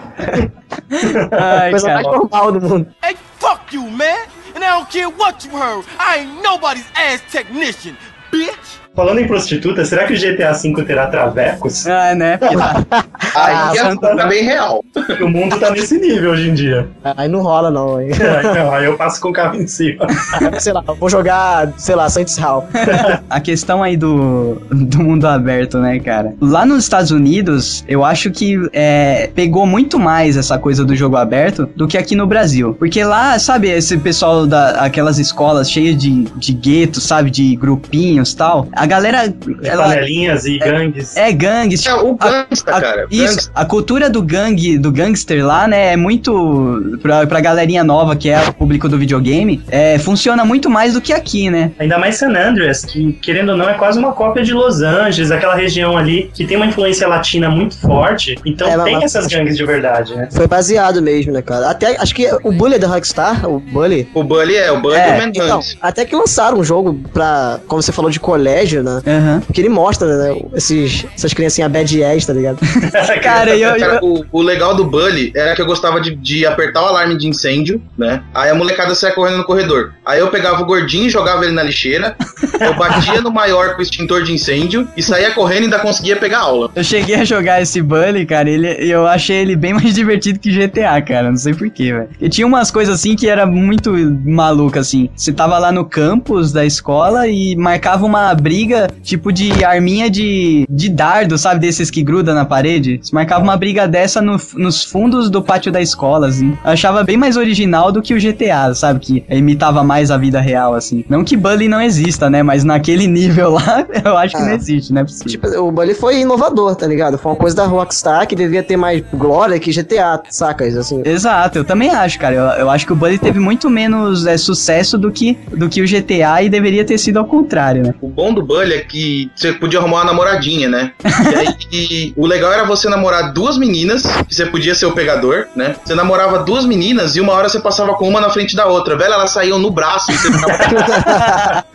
Ai, Coisa cara. mais normal do mundo. Hey, fuck you, man. and I don't care what you heard. I ain't nobody's ass technician, bitch. Falando em prostituta, será que o GTA V terá travecos? Ah, né? Tá- Aí Ah, é tá bem real. O mundo tá nesse nível hoje em dia. Aí não rola, não, hein? Não, aí eu passo com o carro em cima. (laughs) sei lá, vou jogar, sei lá, Saints Hall. (laughs) a questão aí do, do mundo aberto, né, cara? Lá nos Estados Unidos, eu acho que é, pegou muito mais essa coisa do jogo aberto do que aqui no Brasil. Porque lá, sabe, esse pessoal da aquelas escolas cheias de, de guetos, sabe, de grupinhos e tal, a galera. Ela, Panelinhas e gangues. é gangues. É o gangsta, a- cara. Isso, Gangsta. a cultura do gangue, do gangster lá, né, é muito. Pra, pra galerinha nova, que é o público do videogame, é, funciona muito mais do que aqui, né? Ainda mais San Andreas, que querendo ou não é quase uma cópia de Los Angeles, aquela região ali que tem uma influência latina muito forte. Então É, tem essas gangues de verdade, né? Foi baseado mesmo, né, cara? Até, acho que o Bully da Rockstar, o Bully... O Bully é, o Bully É, é, do Então, Manhunt. até que lançaram um jogo pra, como você falou, de colégio, né? Aham. Que ele mostra, né, esses, essas criancinhas bad ass, tá ligado? (laughs) Cara, eu, Cara, eu, o, o legal do Bully era que eu gostava de, de apertar o alarme de incêndio, né? Aí a molecada saia correndo no corredor. Aí eu pegava o gordinho e jogava ele na lixeira. Eu batia no maior com o extintor de incêndio e saía correndo e ainda conseguia pegar aula. eu cheguei a jogar esse Bully, cara, ele, eu achei ele bem mais (laughs) divertido que GTA, cara, não sei porquê, velho. E tinha umas coisas assim que era muito maluca, assim. Você tava lá no campus da escola e marcava uma briga, tipo de arminha de, de dardo, sabe, desses que gruda na parede. Você marcava uma briga dessa no- nos fundos do pátio da escola, assim. Eu achava bem mais original do que o GTA, sabe, que imitava mais a vida real, assim. Não que Bully não exista, né, mas naquele (laughs) nível lá, eu acho que Ah. não existe, não é possível. Tipo, o Bully foi inovador, tá ligado? Foi uma coisa da Rockstar que devia ter mais glória que GTA, sacas? Assim. Exato, eu também acho, cara. Eu, eu acho que o Bully teve muito menos é, sucesso do que, do que o GTA e deveria ter sido ao contrário, né? O bom do Bully é que você podia arrumar uma namoradinha, né? E aí, (laughs) e o legal era você namorar duas meninas, que você podia ser o pegador, né? Você namorava duas meninas e uma hora você passava com uma na frente da outra. Velho, elas saíam no braço e você ficava.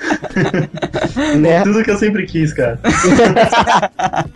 (laughs) né? Tudo que eu sempre quis, cara. (laughs)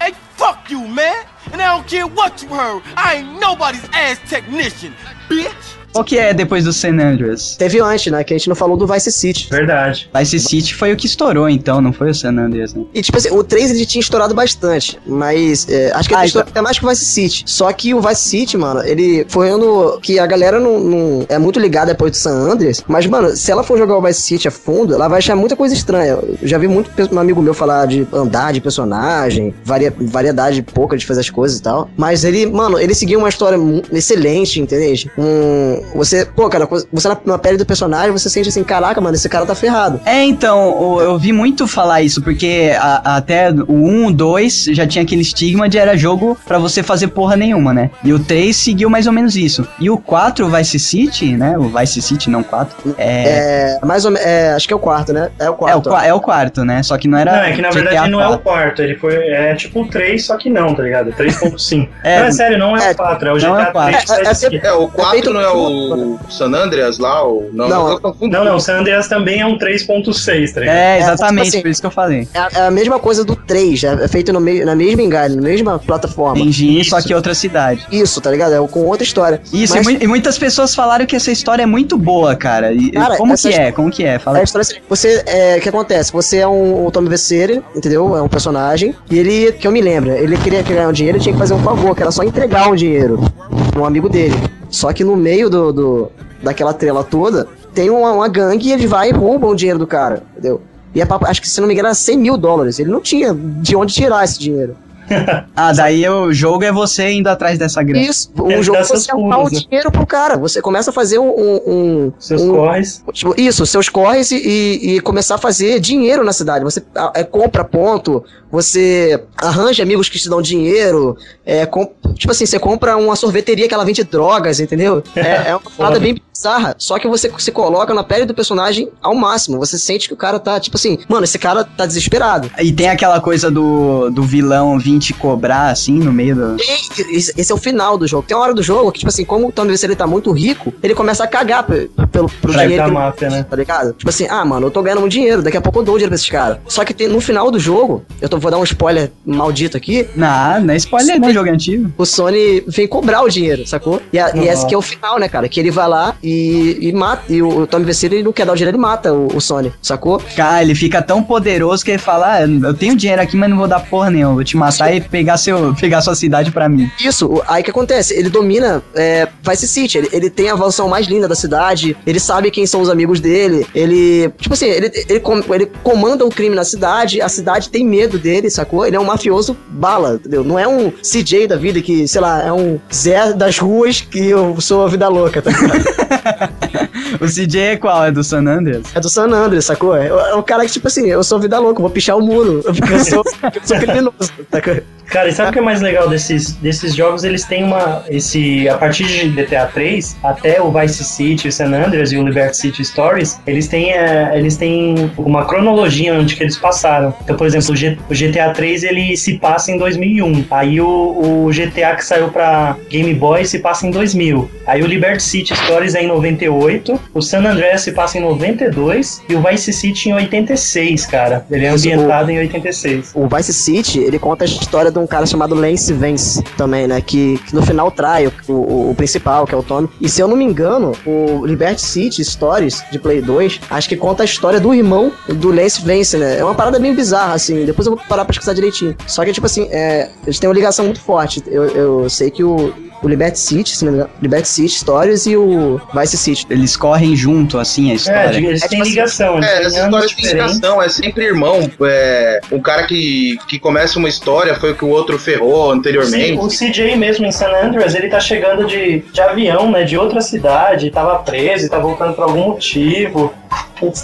Hey, fuck you, man. And I don't care what you heard. I ain't nobody's ass technician, bitch. Qual que é depois do San Andreas? Teve antes, né? Que a gente não falou do Vice City. Verdade. Vice City foi o que estourou, então, não foi o San Andreas, né? E tipo assim, o 3 ele tinha estourado bastante, mas é, acho que ele Ah, estourou até mais que o Vice City. Só que o Vice City, mano, ele foi ano que a galera não, não- é muito ligada depois do San Andreas, mas mano, se ela for jogar o Vice City a fundo, ela vai achar muita coisa estranha. Eu já vi muito um amigo meu falar de andar de personagem, varia- variedade pouca de fazer as coisas e tal. Mas ele, mano, ele seguiu uma história excelente, entendeu? Um, você, pô, cara, você na, na pele do personagem, você sente assim, caraca, mano, esse cara tá ferrado. É, então, o- eu vi muito falar isso, porque a- até o 1, o 2 já tinha aquele estigma de era jogo pra você fazer porra nenhuma, né? E o 3 seguiu mais ou menos isso. E o 4, o Vice City, né? O Vice City, não 4. É, É, mais ou menos, é, acho que é o quarto, né? É o é, o, quarto. qua- é o quarto, né? Só que não era. Não, é que na GTA verdade não é o 4. quarto, ele foi. É tipo o 3, só que não, tá ligado? 3.5. (laughs) É, não, é sério, não é, é, o 4, é o não é GTA o 4. 3. É, é, Vice City. É, o 4 feito não é por- o San Andreas lá? O... Não, Não. Não, não, San Andreas também é um 3.6, tá ligado? É, É, exatamente, tipo assim, por isso que eu falei. É a, é mesma coisa do 3, é, é feito no me- na mesma engine, na mesma plataforma. Engine, só Isso. que outra cidade. Isso, tá ligado? É com outra história. Isso, Mas- e, mui- e muitas pessoas falaram que essa história é muito boa, cara. E, Cara, como que é? Como que é? Fala É a história assim, você, é, o que acontece? Você é um, um Tommy Vercetti, entendeu? É um personagem, e ele, que eu me lembro, ele queria ganhar um dinheiro, tinha que fazer um favor, que era só entregar um dinheiro um amigo dele. Só que no meio do, do- daquela trela toda, tem uma, uma gangue e ele vai e rouba o dinheiro do cara, entendeu? E é acho que se não me engano era 100 mil dólares. Ele não tinha de onde tirar esse dinheiro. (laughs) Ah, daí o jogo é você indo atrás dessa grana. Isso, um Ele jogo dá você arrumar o dinheiro pro cara. Você começa a fazer um. um- um- Seus um- corres. Tipo, isso, seus corres e, e- e começar a fazer dinheiro na cidade. Você é, compra ponto, você arranja amigos que te dão dinheiro. É, com- tipo assim, você compra uma sorveteria que ela vende drogas, entendeu? É, é uma parada bem bizarra. Só que você se coloca na pele do personagem ao máximo. Você sente que o cara tá, tipo assim, mano, esse cara tá desesperado. E tem aquela coisa do, do vilão vir te cobrar, assim, no meio do... E Esse é o final do jogo. Tem uma hora do jogo que, tipo assim, como o Tommy Vercetti tá muito rico, ele começa a cagar pe- pelo, pro Pra dinheiro ele máfia, né? tá ligado? Tipo assim, ah, mano, eu tô ganhando muito dinheiro, daqui a pouco eu dou dinheiro pra esses caras. Só que tem- no final do jogo, eu tô, vou dar um spoiler maldito aqui, Não, não é spoiler, não, jogo antigo. o Sony vem cobrar o dinheiro, sacou? E, a- e esse que é o final, né, cara? Que ele vai lá e, e mata. E o Tommy Verceiro, ele não quer dar o dinheiro, ele mata o, o Sony, sacou? Cara, ele fica tão poderoso que ele fala: ah, eu tenho dinheiro aqui, mas não vou dar porra nenhuma. Vou te matar e pegar, seu, pegar sua cidade pra mim. Isso, aí o que acontece? Ele domina é, Vice City, ele, ele tem a evolução mais linda da cidade, ele sabe quem são os amigos dele, ele. Tipo assim, ele, ele, ele comanda o crime na cidade, a cidade tem medo dele, sacou? Ele é um mafioso bala, entendeu? Não é um CJ da vida que, sei lá, é um Zé das ruas que eu sou a vida louca, tá ligado? (laughs) (laughs) O CJ é qual? É do San Andreas? É do San Andreas, sacou? É, é o cara que, tipo assim, eu sou vida louca, vou pichar o muro, porque eu sou, porque eu sou criminoso, sacou? Cara, e sabe o que é mais legal desses, desses jogos? Eles têm uma. Esse, a partir de GTA 3 até o Vice City, o San Andreas e o Liberty City Stories, eles têm, é, eles têm uma cronologia onde que eles passaram. Então, por exemplo, o GTA 3 ele se passa em 2001. Aí o, o GTA que saiu pra Game Boy se passa em 2000. Aí o Liberty City Stories é em 98. O San Andreas se passa em 92. E o Vice City em 86, cara. Ele é Mas o- ambientado em 86. O Vice City, ele conta a história de um cara chamado Lance Vance também, né? Que, que no final trai o, o, o principal, que é o Tommy. E se eu não me engano, o Liberty City Stories de Play 2, acho que conta a história do irmão do Lance Vance, né? É uma parada bem bizarra, assim. Depois eu vou parar pra pesquisar direitinho. Só que, tipo assim, é, eles têm uma ligação muito forte. Eu, eu sei que o, o Liberty City, se não me engano, Liberty City Stories e o Vice City. Eles correm junto, assim, a história. É, eles É têm tipo assim, ligação. É, essa história de diferentes. ligação é sempre irmão. É, um cara que, que começa uma história foi o que o outro ferrou anteriormente. o CJ mesmo em San Andreas, ele tá chegando de, de avião, né, de outra cidade, tava preso e tá voltando por algum motivo.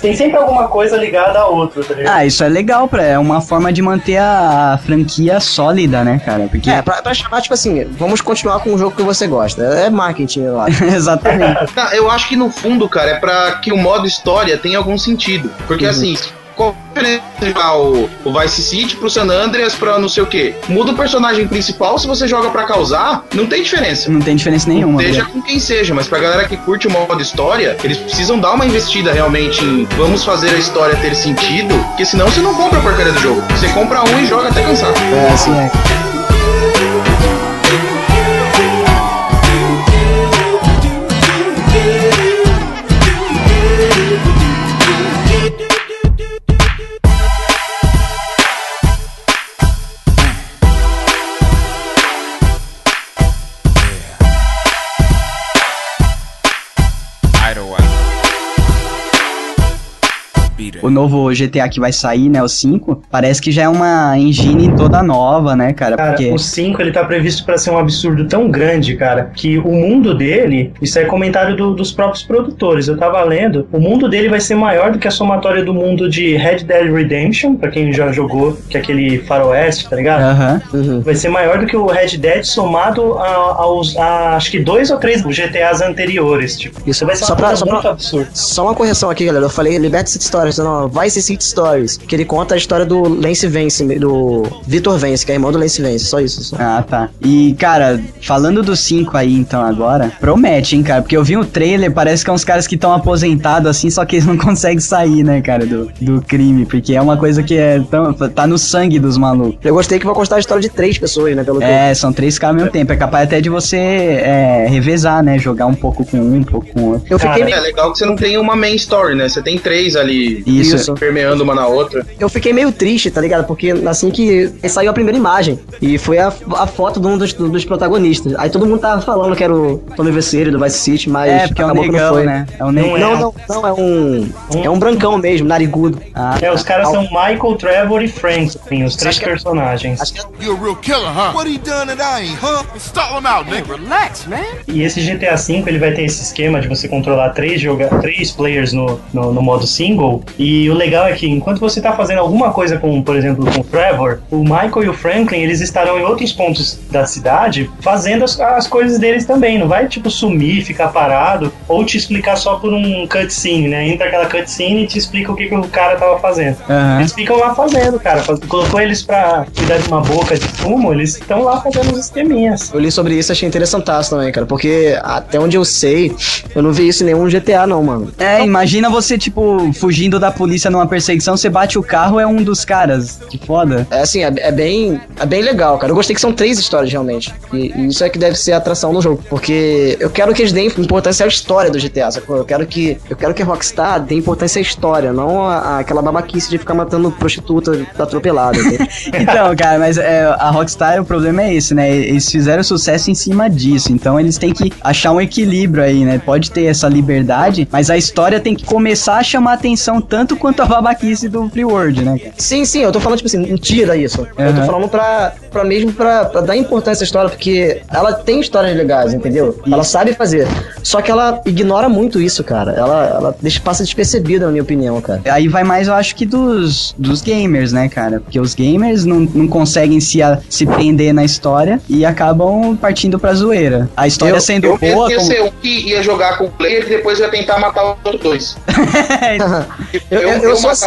Tem sempre alguma coisa ligada a outra, tá ligado? Ah, isso é legal, pra, é uma forma de manter a, a franquia sólida, né, cara? Porque. É, pra, pra chamar, tipo assim, vamos continuar com o jogo que você gosta. É marketing, eu acho. (laughs) Exatamente. Tá, eu acho que no fundo, cara, é pra que o modo história tenha algum sentido. Porque Uhum. assim, qual a diferença de jogar o, o Vice City pro San Andreas pra não sei o quê? Muda o personagem principal, se você joga pra causar, não tem diferença. Não tem diferença nenhuma. Seja com quem seja, mas pra galera que curte o modo história, eles precisam dar uma investida realmente em vamos fazer a história ter sentido, porque senão você não compra a porcaria do jogo. Você compra um e joga até cansar. É, assim é. tidal. O novo GTA que vai sair, né, o 5, parece que já é uma engine toda nova, né, cara? Cara, Porque. o 5 ele tá previsto pra ser um absurdo tão grande, cara, que o mundo dele, isso é comentário do- dos próprios produtores. Eu tava lendo, o mundo dele vai ser maior do que a somatória do mundo de Red Dead Redemption, pra quem já jogou, que é aquele faroeste, tá ligado? Aham. Uhum. Vai ser maior do que o Red Dead somado a- aos, a, acho que dois ou três GTAs anteriores, tipo. Isso vai ser só uma pra- coisa só muito pra- absurda. Só uma correção aqui, galera. Eu falei Liberty City Stories, não, Vice City Stories. Que ele conta a história do Lance Vance, do Victor Vance, que é irmão do Lance Vance. Só isso. Só. Ah, tá. E, cara, falando do 5 aí, então, agora, promete, hein, cara? Porque eu vi o trailer, parece que é uns caras que estão aposentados, assim, só que eles não (laughs) conseguem sair, né, cara, do, do crime. Porque é uma coisa que é tão, tá no sangue dos malucos. Eu gostei que vai constar a história de três pessoas, né? Pelo que É, são três caras ao mesmo tempo. É capaz até de você é, revezar, né? Jogar um pouco com um, um pouco com o outro. eu fiquei, Cara, meio, É legal que você não tem uma main story, né? Você tem três ali Isso. Isso. permeando uma na outra. eu fiquei meio triste, tá ligado? Porque assim que saiu a primeira imagem, e foi a, a foto de um dos, dos protagonistas. Aí todo mundo tava falando que era o Tommy Verceiro do Vice City, mas É, porque é um acabou que não negão, foi. né? É um Não negão. Não, não, não, é um. É um brancão mesmo, narigudo. Ah, É, os caras são Michael, Trevor e Franklin, os três Acho que- personagens. Acho que You a real killer, huh? What he done that I ain't, huh? Stop him out, nigga. relax, man. E esse GTA V ele vai ter esse esquema de você controlar três, joga três players no, no, no modo single. E o legal é que enquanto você tá fazendo alguma coisa com, por exemplo, com o Trevor, o Michael e o Franklin eles estarão em outros pontos da cidade fazendo as, as coisas deles também. Não vai tipo sumir, ficar parado ou te explicar só por um cutscene, né? Entra aquela cutscene e te explica o que, que o cara tava fazendo. Aham. Eles ficam lá fazendo, cara. Colocou eles pra cuidar de uma boca de fumo, eles estão lá fazendo os esqueminhas. Eu li sobre isso e achei interessantaço também, cara. Porque até onde eu sei, eu não vi isso em nenhum GTA, não, mano. É, imagina você, tipo, fugindo da polícia numa perseguição, você bate o carro, é um dos caras. Que foda. É assim, é, é bem, é bem legal, cara. Eu gostei que são três histórias realmente. E, e isso é que deve ser a atração do jogo. Porque eu quero que eles deem importância à história do GTA, sacou? Eu quero que, eu quero que a Rockstar dê importância à história, não a, a- aquela babaquice de ficar matando prostituta atropelada. (laughs) Então, cara, mas é, a Rockstar, o problema é esse, né? Eles fizeram sucesso em cima disso. Então eles têm que achar um equilíbrio aí, né? Pode ter essa liberdade, mas a história tem que começar a chamar atenção tanto quanto a babaquice do Free World, né? cara? Sim, sim, eu tô falando, tipo assim, não tira isso. Eu tô falando pra, pra mesmo pra, pra dar importância à história, porque ela tem histórias legais, entendeu? Ela sabe fazer. Só que ela ignora muito isso, cara. Ela, ela deixa, passa despercebida, na minha opinião, cara. Aí vai mais, eu acho que dos, dos gamers, né, cara? Porque os gamers não, não conseguem se, a- se prender na história e acabam partindo pra zoeira. A história Eu- sendo Eu boa, ia como... ser um que ia jogar com o player e depois ia tentar matar os outros dois. (laughs) (laughs) Eu- Eu, eu- sou assim.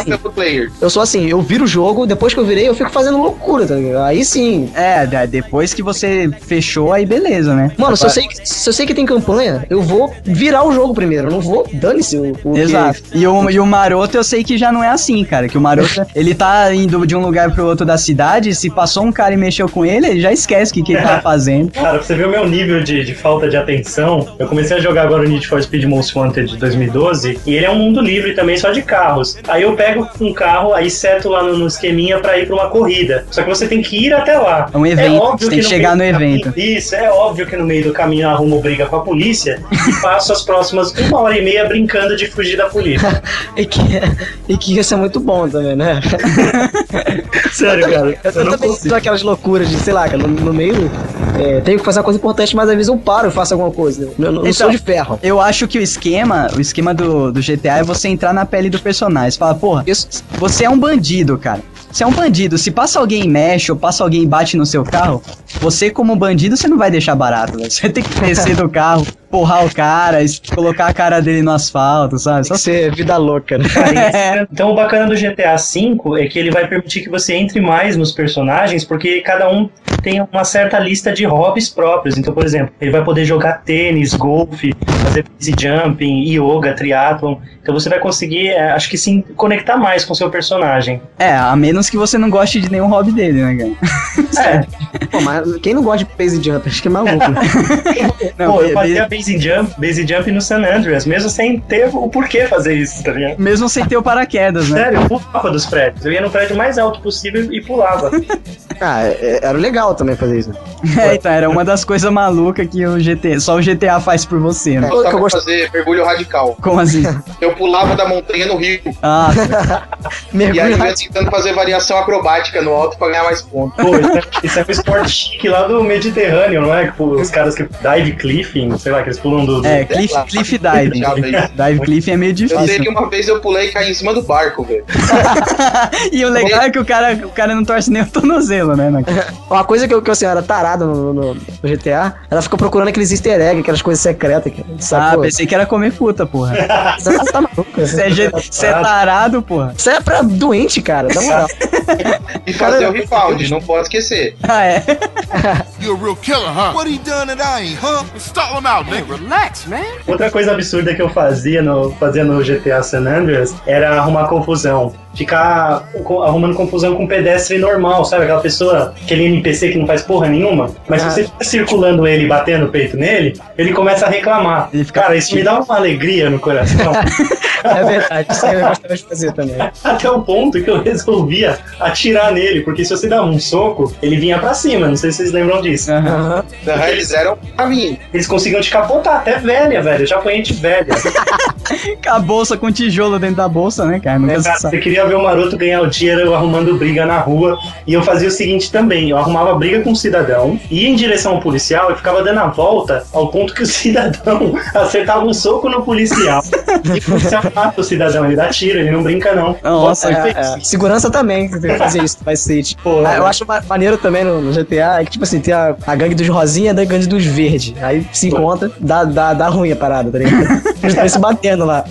Eu sou assim, eu viro o jogo, depois que eu virei, eu fico fazendo loucura, tá ligado? Aí sim. É, depois que você fechou, aí beleza, né? Mano, se eu, sei, que- se eu sei que tem campanha, eu vou virar o jogo primeiro. Eu não vou. Dane-se o, o que- Exato. E o, e o Maroto eu sei que já não é assim, cara. Que o Maroto, (laughs) ele tá indo de um lugar pro outro da cidade, se passou um cara e mexeu com ele, ele já esquece o que, que ele tá (laughs) fazendo. Cara, pra você ver o meu nível de, de falta de atenção, eu comecei a jogar agora o Need for Speed Most Wanted de 2012, e ele é um mundo livre também, só de carros. Aí eu pego um carro, aí seto lá no, no esqueminha pra ir pra uma corrida. Só que você tem que ir até lá. É um evento, óbvio você tem que no chegar no do caminho- evento. Isso, é óbvio que no meio do caminho eu arrumo briga com a polícia e (laughs) passo as próximas uma hora e meia brincando de fugir da polícia. (laughs) E que, e que isso é muito bom também, né? (laughs) Sério, cara. Eu, Eu não também aquelas loucuras de, sei lá, cara, no, no meio. É, tenho que fazer uma coisa importante, mas às vezes eu paro e faço alguma coisa. Eu, não Então, sou de ferro. Eu acho que o esquema, o esquema do, do GTA é você entrar na pele do personagem. Você fala, porra, Isso. você é um bandido, cara. Você é um bandido. Se passa alguém e mexe ou passa alguém e bate no seu carro, você, como bandido, você não vai deixar barato, velho. Você tem que descer do carro, porrar o cara, colocar a cara dele no asfalto, sabe? Só ser vida louca, né? É. Então o bacana do GTA V é que ele vai permitir que você entre mais nos personagens, porque cada um tem uma certa lista de hobbies próprios. Então, por exemplo, ele vai poder jogar tênis, golfe, fazer base jumping, yoga, triatlon. Então você vai conseguir, é, acho que se conectar mais com o seu personagem. É, a menos que você não goste de nenhum hobby dele, né, cara? É, Pô, mas quem não gosta de base jump? Acho que é maluco. né? (laughs) Não, pô, eu fazia base jump, base jump no San Andreas, mesmo sem ter o porquê fazer isso, tá ligado? Mesmo sem ter o paraquedas, né? Sério, eu pulava dos prédios. Eu ia no prédio mais alto possível e pulava. (laughs) ah, é- era legal também fazer isso. (laughs) É, então, era uma das coisas malucas que o GTA, só o GTA faz por você, né? Pô, Eu eu gosto- fazer mergulho radical. Como assim? Eu pulava da montanha no rio. Ah, (laughs) E aí Mergulho eu ia tentando fazer variação acrobática no alto pra ganhar mais pontos. Pô, isso é, isso é um esporte chique lá do Mediterrâneo, não é? Tipo, os caras que dive cliffing, sei lá, que eles pulam do. é, cliff, cliff velho. Dive cliff é meio Eu sei difícil. que uma vez eu pulei e caí em cima do barco, velho. (laughs) e o legal é que o cara, o cara não torce nem o tornozelo, né? né? (laughs) Uma coisa que eu, que eu assim, era tarada no, no- no GTA, ela fica procurando aqueles easter eggs, aquelas coisas secretas. Que, Ah, sacou? pensei que era comer puta, porra. (laughs) Você tá maluco? Você é, você é tarado, porra. Isso é pra doente, cara, na moral. E fazer o refound, não pode esquecer. Ah, é? You a real killer, huh? What he done that I ain't, huh? Stall him out, relax, man. Outra coisa absurda que eu fazia no, fazia no GTA San Andreas era arrumar confusão. Ficar arrumando confusão com pedestre normal, sabe? Aquela pessoa, aquele NPC que não faz porra nenhuma. Mas se Ah. você fica circulando ele e batendo o peito nele, ele começa a reclamar. Ele fica Cara, isso me dá uma alegria no coração. (laughs) É verdade, isso aí eu gostava de fazer também. Até o ponto que eu resolvia atirar nele, porque se você dá um soco, ele vinha pra cima. Não sei se vocês lembram disso. Aham. Aham, Eles eram pra mim. Eles conseguiam te capotar, até velha, velho. Eu já apanhei de velha. (laughs) Com a bolsa com tijolo dentro da bolsa, né, cara? Nunca É, se cara, você queria ver o maroto ganhar o eu arrumando briga na rua. E eu fazia o seguinte também: eu arrumava briga com o cidadão, ia em direção ao policial e ficava dando a volta ao ponto que o (laughs) cidadão acertava um soco no policial. e o policial mata o cidadão, ele dá tiro, ele não brinca, não. Nossa, É, é. Segurança também, tem fazer isso, vai ser. Tipo, ah, eu acho ma- maneiro também no, no GTA, é que, tipo assim, tem a, a gangue dos rosinha e a gangue dos verdes. Aí se encontra, dá, dá, dá ruim a parada, tá ligado? Eles estão se batendo lá.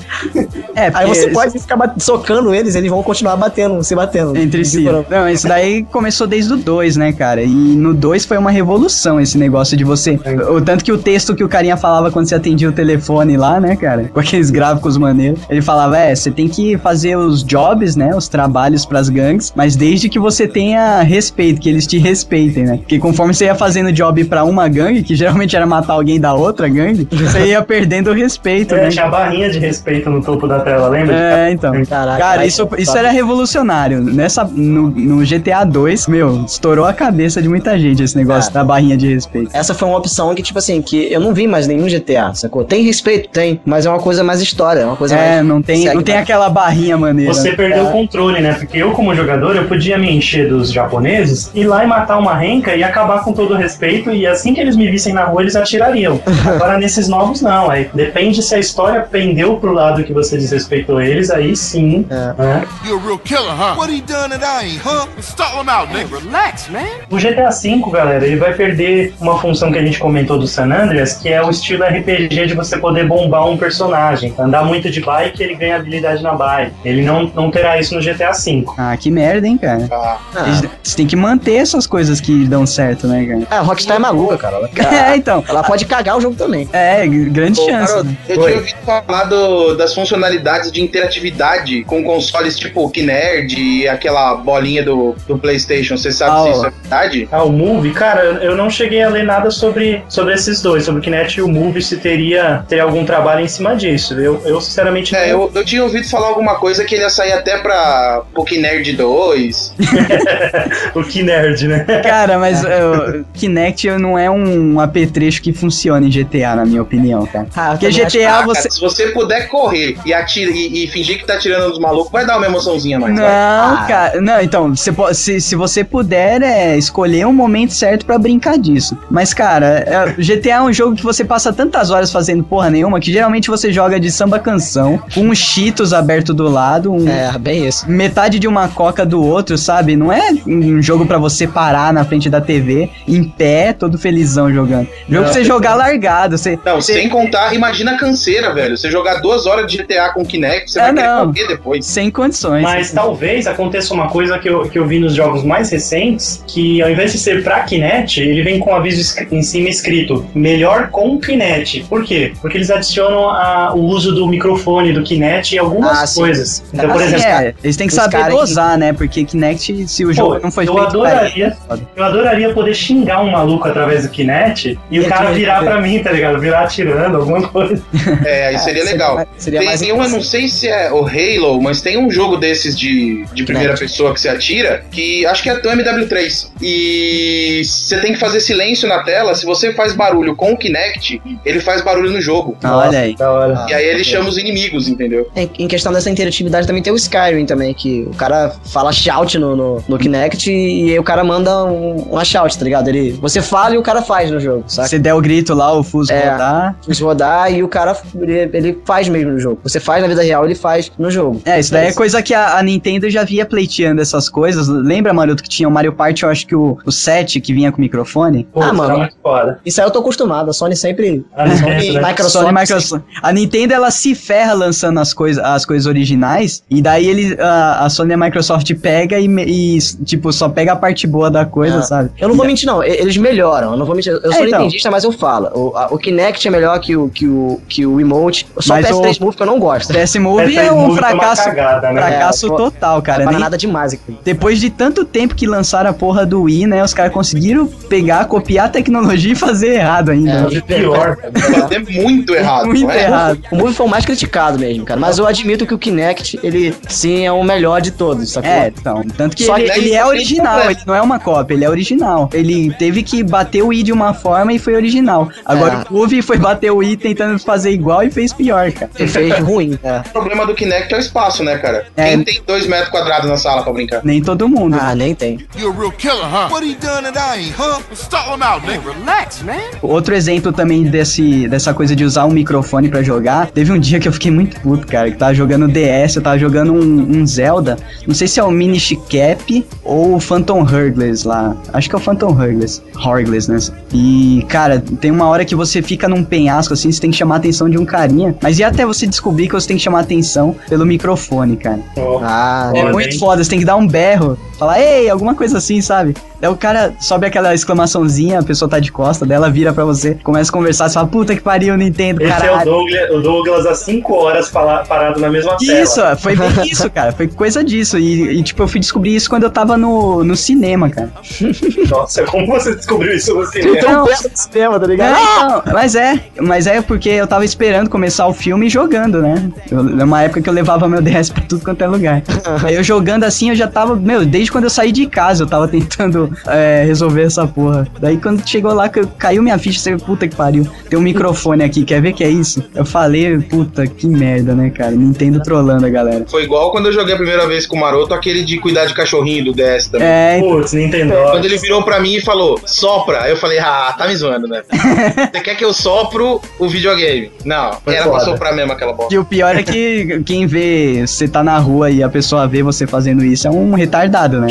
É, Aí você isso- pode ficar bat- socando eles, eles vão continuar batendo, se batendo. Entre si. Não, isso daí começou desde o 2, né, cara? E no 2 foi uma revolução esse negócio de você. O tanto que o texto que o carinha falava quando você atendia o telefone lá, né, cara? Com aqueles gráficos maneiros. Ele falava: é, você tem que fazer os jobs, né? Os trabalhos pras gangues, mas desde que você tenha respeito, que eles te respeitem, né? Porque conforme você ia fazendo job pra uma gangue, que geralmente era matar alguém da outra gangue, você ia (laughs) perdendo o respeito, É, né? tinha a barrinha de respeito no topo da tela, lembra? É, então. Caraca, Cara, isso, tá. isso era revolucionário. Nessa, no, no GTA 2, meu, estourou a cabeça de muita gente esse negócio da barrinha de respeito. Essa foi uma opção que, tipo assim, que eu não vi mais nenhum GTA, sacou? Tem respeito, tem, mas é uma coisa mais história, é uma coisa É, mais. não tem, segue não tem mais. aquela barrinha maneira. Você perdeu É. o controle, né? Porque eu, como jogador, eu podia me encher dos japoneses, ir lá e matar uma renca e acabar com todo o respeito, e assim que eles me vissem na rua, eles atirariam. (laughs) Agora, nesses novos, não. Aí depende se a história pendeu pro lado que você desrespeitou eles, aí sim. né? You're a real killer, huh? What he done that I ain't, huh? Stall him out, nigga. Relax, man. O GTA V, galera, ele vai perder uma função que a gente comentou do San Andreas, que é o estilo RPG de você poder bombar um personagem. Andar muito de bike, ele ganha habilidade na bike. Ele não, não terá isso no GTA V. Ah, que merda, hein, cara. Ah. Eles- Você tem que manter essas coisas que dão certo, né, cara? Ah, a Rockstar é maluca, cara. Ela, (laughs) É, então. ela pode cagar o jogo também. É, grande Ô, chance. garoto, né? eu tinha ouvido falar do- das funcionalidades de interatividade com consoles tipo Kinerd e aquela bolinha do, do PlayStation. Você sabe Ah, se isso é verdade? Ah, o Move, cara, eu não cheguei a ler nada sobre, sobre esses dois, sobre o Kinect e o Move, se teria, teria algum trabalho em cima disso. Eu, eu sinceramente, É, não- eu, eu tinha ouvido falar alguma coisa que ele ia sair até pra Pokinerd 2. (laughs) o Kinerd, né? Cara, mas uh, Kinect não é um apetrecho que funciona em GTA, na minha opinião, cara. Ah, Porque também acho- GTA Ah, você. cara, se você puder correr e, atira, e, e fingir que tá tirando dos malucos, vai dar uma emoçãozinha mais. Não. Ah. cara. Não, então, você po- se, se você puder é, escolher um momento certo pra brincar disso. Mas, cara, é, GTA é um jogo que você passa tantas horas fazendo porra nenhuma que geralmente você joga de samba canção, com um Cheetos aberto do lado, um, É, bem isso. metade de uma coca do outro, sabe? Não é um jogo pra você parar na frente da TV, em pé, todo felizão jogando. Jogo pra você jogar largado. Você, Não, você- sem contar, imagina a canseira, velho. Você jogar duas horas de GTA com Kinect, você Ah, vai querer não. correr depois. sem condições. Mas talvez aconteça uma coisa que eu, que eu vi nos jogos mais recentes, que ao invés de ser pra Kinect, ele vem com um aviso em cima escrito melhor com Kinect. Por quê? Porque eles adicionam a- o uso do microfone do Kinect e algumas Ah, sim. coisas. Então, por Assim, exemplo, é, eles têm que saber dosar, né? Porque Kinect, se o jogo Pô, não foi eu feito adoraria, foda. eu adoraria poder xingar um maluco através do Kinect e o Ele cara virar pra mim, tá ligado? Virar atirando, alguma coisa. É, aí seria legal. mais- seria tem mais tem um, eu não sei se é o Halo, mas tem um jogo desses de, de primeira pessoa que você atira, que acho que é do MW3. E você tem que fazer silêncio na tela. Se você faz barulho com o Kinect, ele faz barulho no jogo. Ah, Olha aí. Da hora. E aí ele chama os inimigos, entendeu? Em, em questão dessa interatividade também tem o Skyrim também, que o cara fala shout no, no, no Kinect e aí o cara manda um, uma shout, tá ligado? Ele, você fala e o cara faz no jogo, saca? Se der o grito lá, o Fusco É. rodar. Você rodar e o cara, ele, ele faz mesmo no jogo. Você faz na vida real, ele faz no jogo. É, isso daí é coisa que a, a Nintendo já via pleiteando essas coisas. Lembra, Maroto, que tinha o Mario Party, eu acho que o, o 7 que vinha com microfone? Pô, Ah, tá mano. foda. Isso aí eu tô acostumado, a Sony sempre... A A Nintendo, Sony? Microsoft... Sony Microsoft. A Nintendo ela se ferra lançando as coisas, as coisas originais e daí ele, a, a Sony e a Microsoft pega e, e, tipo só pega a parte boa da coisa, É. sabe? Eu não vou mentir, não. Eles melhoram. Eu não vou mentir. Eu sou É, então. nintendista, mas eu falo. O, a- o Kinect é melhor que o, que o, que o Emote. Só Mas o PS3 o- Move que eu não gosto. PS Move PS3 é um uma fracasso, cagada, né? fracasso É, total, cara. Não Nem- nada demais aqui. depois de tanto tempo que lançaram a porra do Wii, né? Os caras conseguiram pegar, copiar a tecnologia e fazer errado ainda. né? E pior. (laughs) Fazer muito errado. Muito é? errado. O Move foi o mais criticado mesmo, cara. Mas eu admito que o Kinect, ele sim é o melhor de todos, sacou? É, então, tanto que Só ele, que ele é original, ele não é uma cópia, ele é original. Ele teve que bater o Wii de uma forma e foi original. Agora É. o Move foi bater o Wii tentando fazer igual e fez pior, cara. Ele fez ruim. É. O problema do Kinect é o espaço, né, cara? É. Quem tem dois metros quadrados na sala pra brincar? Nem todo mundo. Ah, nem tem. You're a real killer, huh? What he done that I ain't, huh? Stall him out, nigga. Relax, man. Outro exemplo também desse, dessa coisa de usar um microfone pra jogar. Teve um dia que eu fiquei muito puto, cara. Que tava jogando DS, eu tava jogando um, um Zelda. Não sei se é o Minish Cap ou o Phantom Hurgless lá. Acho que é o Phantom Hurgless. Hurgless, né? E, cara, tem uma hora que você fica num penhasco assim, você tem que chamar a atenção de um carinha. Mas e até você descobrir que você tem que chamar atenção pelo microfone, cara. Ó, Ah, É muito hein? foda, você tem que dar um berro, falar, ei, alguma coisa assim, sabe? Daí o cara sobe aquela exclamaçãozinha, a pessoa tá de costa, daí ela vira pra você, começa a conversar, você fala, puta que pariu, Nintendo, Esse é o caralho. Douglas, o Douglas há 5 horas parado na mesma tela. Isso, foi bem (laughs) isso, cara. Foi coisa disso. E, e, tipo, eu fui descobrir isso quando eu tava no, no cinema, cara. (laughs) Nossa, como você descobriu isso no cinema? Então, cinema, tá ligado? Não, mas é, mas é porque eu tava esperando começar o filme e jogando, né? Eu, numa época que eu levava meu DS pra tudo quanto é lugar. (laughs) Aí eu jogando assim, eu já tava, meu, desde quando eu saí de casa, eu tava tentando é, resolver essa porra. Daí quando chegou lá, caiu minha ficha, você, puta que pariu. Tem um microfone aqui, quer ver que é isso? Eu falei, puta, que merda, né, cara? Nintendo trolando a galera. Foi igual quando eu joguei a primeira vez com o Maroto, aquele de cuidar de cachorrinho do DS também. É, Putz, Nintendo. Quando ele virou pra mim e falou, sopra, aí eu falei, ah, tá me zoando, né? (laughs) Você quer que eu sopro o videogame? Não, Foi era pra foda. soprar mesmo aquela bosta. E o pior é que quem vê, você tá na rua e a pessoa vê você fazendo isso é um retardado, né?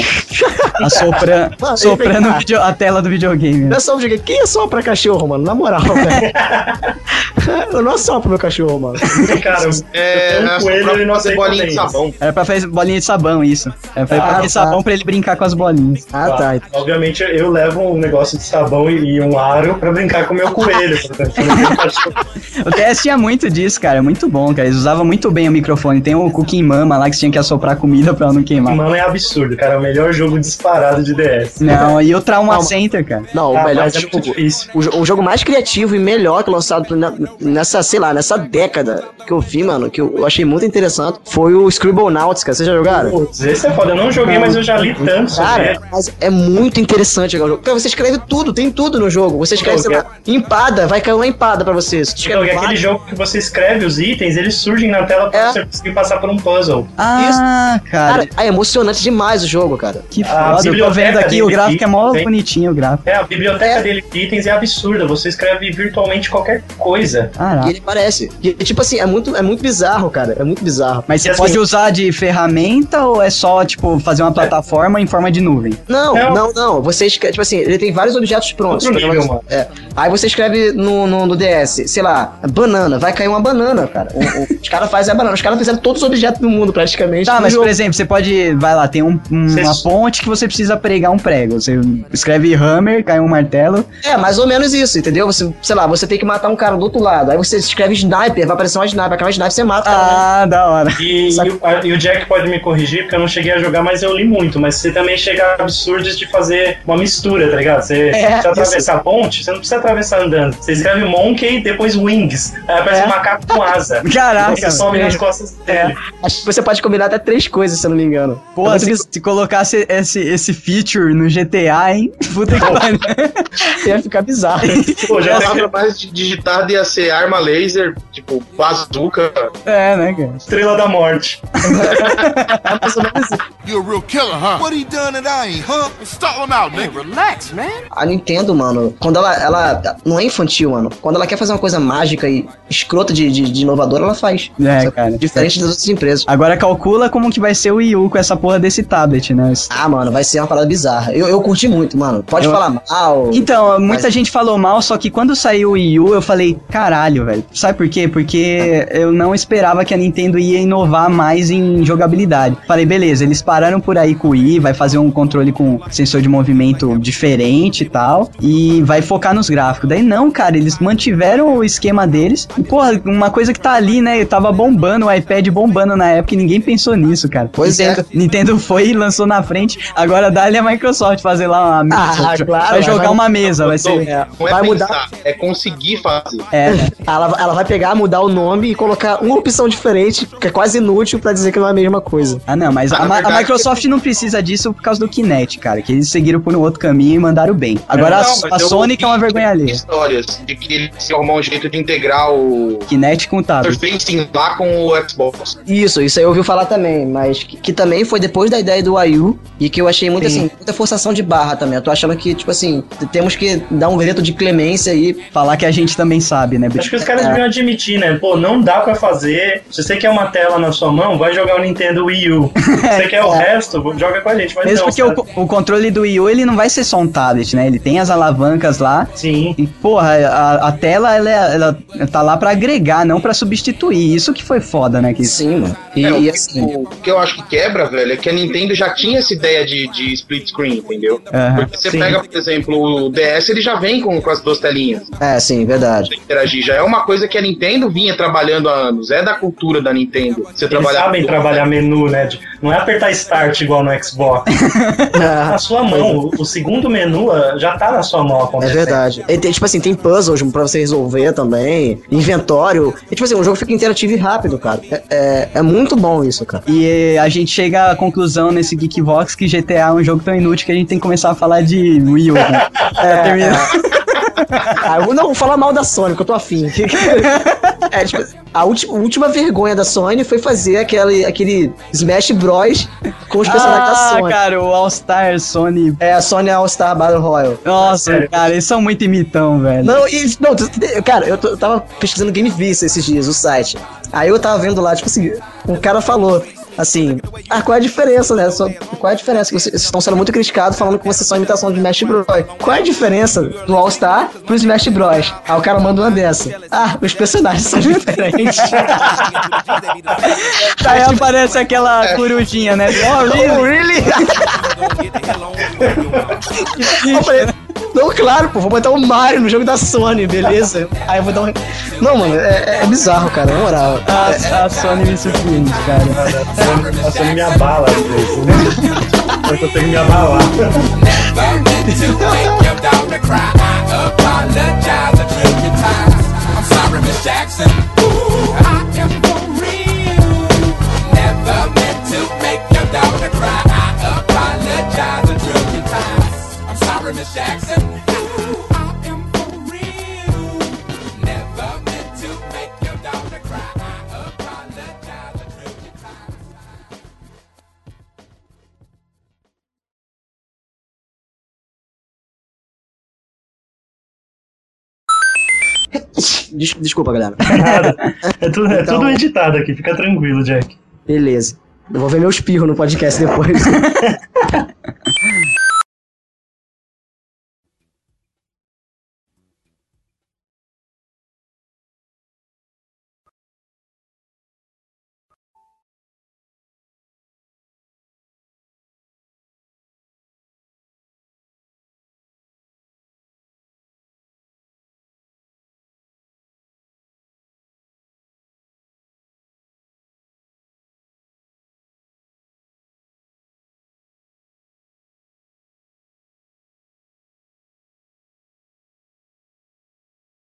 Assopra, Mano, soprando (laughs) video- a tela do videogame. Não né? é só videogame. Quem é só pra cachorro, mano? Na moral, velho. (laughs) eu não assopro meu cachorro, mano. Cara, É, eu um é coelho pra e não fazer sei bolinha de fazer isso. sabão. Era pra fazer bolinha de sabão, isso. Era pra Ah, bolinha tá. sabão pra ele brincar com as bolinhas. Ah, tá. Obviamente eu levo um negócio de sabão e e um aro pra brincar com o meu coelho. não. (laughs) O DS tinha muito disso, cara. é Muito bom, cara. Eles usavam muito bem o microfone. Tem o Cooking Mama lá que você tinha que assoprar comida pra ela não queimar. Mano, é absurdo, cara. É o melhor jogo disparado de DS. Não, e o Trauma Não, Center, cara. Não, o Ah, melhor mas é jogo. difícil. O, o jogo mais criativo e melhor que lançado na- nessa, sei lá, nessa década que eu vi, mano, que eu, achei muito interessante, foi o Scribblenauts, cara. Vocês já jogaram? Putz, esse é foda. Eu não joguei, mas eu já li tanto Cara, mas é muito interessante jogar o jogo. Cara, você escreve tudo, tem tudo no jogo. Você escreve, sei lá, empada, vai cair uma empada pra você. Se tu Então, é aquele jogo que você escreve os itens, eles surgem na tela pra É. você conseguir passar por um puzzle. Ah, cara. Cara, é emocionante demais o jogo, cara. que foda. Eu tô biblioteca vendo aqui, o gráfico é mó tem- bonitinho, o gráfico. É, a biblioteca É. dele de itens é absurda. Você escreve virtualmente qualquer coisa. E Caraca. ele parece. E, tipo assim, é muito, é muito bizarro, cara. É muito bizarro. Mas você E assim- pode usar de ferramenta ou é só, tipo, fazer uma plataforma em forma de nuvem? Não, Não. não, não. Você escreve, tipo assim, ele tem vários objetos prontos. Outro nível, mano. É. Aí você escreve no, no, no DS, sei lá, banana, vai cair uma banana, cara. O- o- os caras fazem a banana. Os caras fizeram todos os objetos do mundo, praticamente. Tá, mas jogo. por exemplo, você pode. Vai lá, tem um- um- uma ponte que você precisa pregar um prego. Você escreve hammer, cai um martelo. É, mais ou menos isso, entendeu? Você, sei lá, você tem que matar um cara do outro lado. Aí você escreve sniper, vai aparecer uma sniper, aquela sniper você mata. o cara, né? Ah, da hora. E, e o, a- e o Jack pode me corrigir, porque eu não cheguei a jogar, mas eu li muito. Mas você também chega a absurdos de fazer uma mistura, tá ligado? Você É, precisa isso. atravessar a ponte, você não precisa atravessar andando. Você escreve monkey e depois wings. Aí aparece É. um macaco com asa. (laughs) Caraca, Você some nas costas dele. Acho que você pode combinar até três coisas, se eu não me engano. Pô, É se, se colocasse esse, esse feature no GTA, hein? (laughs) Puta que pariu. (laughs) ia ficar bizarro. Pô, já A tem palavra mais digitada ia ser arma laser, tipo, bazuca. É, né, cara? estrela da morte. (laughs) É mais ou menos isso. You a real killer, huh? What he done that I ain't, huh? Stall him out, nigga. relax, man. A Nintendo, mano, quando ela, ela. Não é infantil, mano. Quando ela quer fazer uma coisa mágica e escrota de, de, de inovadora, ela faz. É, cara. Diferente das outras empresas. Agora calcula como que vai ser o Wii U com essa porra desse tablet, né? Ah, mano, vai ser uma parada bizarra. Eu, eu curti muito, mano. Pode Eu- falar mal. Então, muita Mas- gente falou mal, só que quando saiu o Wii U, eu falei, caralho, velho. Sabe por quê? Porque eu não esperava que a Nintendo ia inovar mais em jogabilidade. Falei, beleza, eles pararam por aí com o Wii, vai fazer um controle com sensor de movimento diferente e tal, e vai focar nos gráficos. Daí não, cara, eles mantiveram o esquema deles. E, porra, uma coisa que tá ali, né? Tava bombando, o iPad bombando na época e ninguém pensou nisso, cara. Pois é. Nintendo, Nintendo foi e lançou na frente. Agora dá-lhe a Microsoft fazer lá uma Ah, mesa. claro, vai jogar vai- uma mesa, vai ser. É, Não é vai pensar, mudar. é conseguir fazer. É, Ela, ela vai pegar, mudar o nome e colocar uma opção diferente, que é quase inútil pra dizer que não é a mesma coisa. Ah, não, mas Ah, a, Ma- a verdade- Microsoft não precisa disso por causa do Kinect, cara. Que eles seguiram por um outro caminho e mandaram bem. Agora a- Não, a, eu Sony que é uma vergonha alheia. Histórias de que eles iam arrumar um jeito de integrar o Kinect com o tablet. Lá com o Xbox. Isso, isso aí eu ouvi falar também, mas que, que também foi depois da ideia do Wii U e que eu achei muito Sim. assim, muita forçação de barra também. Eu tô achando que, tipo assim, temos que dar um veto de clemência aí. Falar que a gente também sabe, né? Acho que os caras É. deviam admitir, né? Pô, não dá pra fazer. Se você quer uma tela na sua mão, vai jogar o Nintendo Wii U. (laughs) Se você quer o resto, joga com a gente. Mas Mesmo não, porque o, o controle do Wii U, ele não vai ser só um tablet, né? Ele tem as alavancas lá. Sim. E, porra, a, a tela, ela, é- ela tá lá pra agregar, não pra substituir. E isso que foi foda, né? Que Sim, mano. E, É, o, e que, assim. o que eu acho que quebra, velho, é que a Nintendo já tinha essa ideia de, de split screen, entendeu? Porque você Sim. pega, por exemplo, o DS, ele já vem com, com as duas telinhas É, sim, verdade. pra interagir. Já é uma coisa que a Nintendo vinha trabalhando há anos. É da cultura da Nintendo. Você Eles trabalhar sabem trabalhar menu, né? De- Não é apertar start igual no Xbox. (laughs) na sua mão. O, o segundo menu ah, já tá na sua mão É verdade. E tipo assim, tem puzzles pra você resolver também, inventório. E, tipo assim, o jogo fica interativo e rápido, cara. É, é, é muito bom isso, cara. E a gente chega à conclusão nesse Geekvox que GTA é um jogo tão inútil que a gente tem que começar a falar de Wii U. né? (laughs) (laughs) Pra terminar. Ah, eu não vou falar mal da Sony, que eu tô afim. (laughs) É, tipo, a última, última vergonha da Sony foi fazer aquele, aquele Smash Bros. com os personagens da Ah, Sony. cara, o All Star Sony. É a Sony All Star Battle Royale. Nossa, Sério? cara, eles são muito imitão, velho. Não, e, não, cara, eu, eu tava pesquisando Game Vista esses dias, o site. Aí eu tava vendo lá, tipo assim, um cara falou assim, ah, qual é a diferença, né? Só- qual é a diferença? Vocês estão sendo muito criticados falando que vocês são imitação de Smash Bros. Qual é a diferença do All Star pro Smash Bros? Aí o cara manda uma dessa. Ah, os personagens são (laughs) diferentes. (laughs) Aí aparece aquela corujinha, né? Oh, (laughs) Oh, really? really? Não, claro, pô, vou botar o Mario no jogo da Sony, beleza? Aí eu vou dar um. Não, mano, é, é bizarro, cara, na moral. A, a Sony me surpreende, cara. A Sony- A Sony me abala às vezes. Eu consigo me abalar. Never meant to make your daughter cry. I apologize a trillion times. I'm sorry, Miss Jackson. Ooh, I am for real. Never meant to make your daughter cry. Miss Jackson. Ooh, I am for real. Never meant to make your daughter cry. I apologize a trillion times. Des- Desculpa, galera. Nada. É tudo, é Então- tudo editado aqui, fica tranquilo, Jack. Beleza. Eu vou ver meu espirro no podcast depois. (laughs)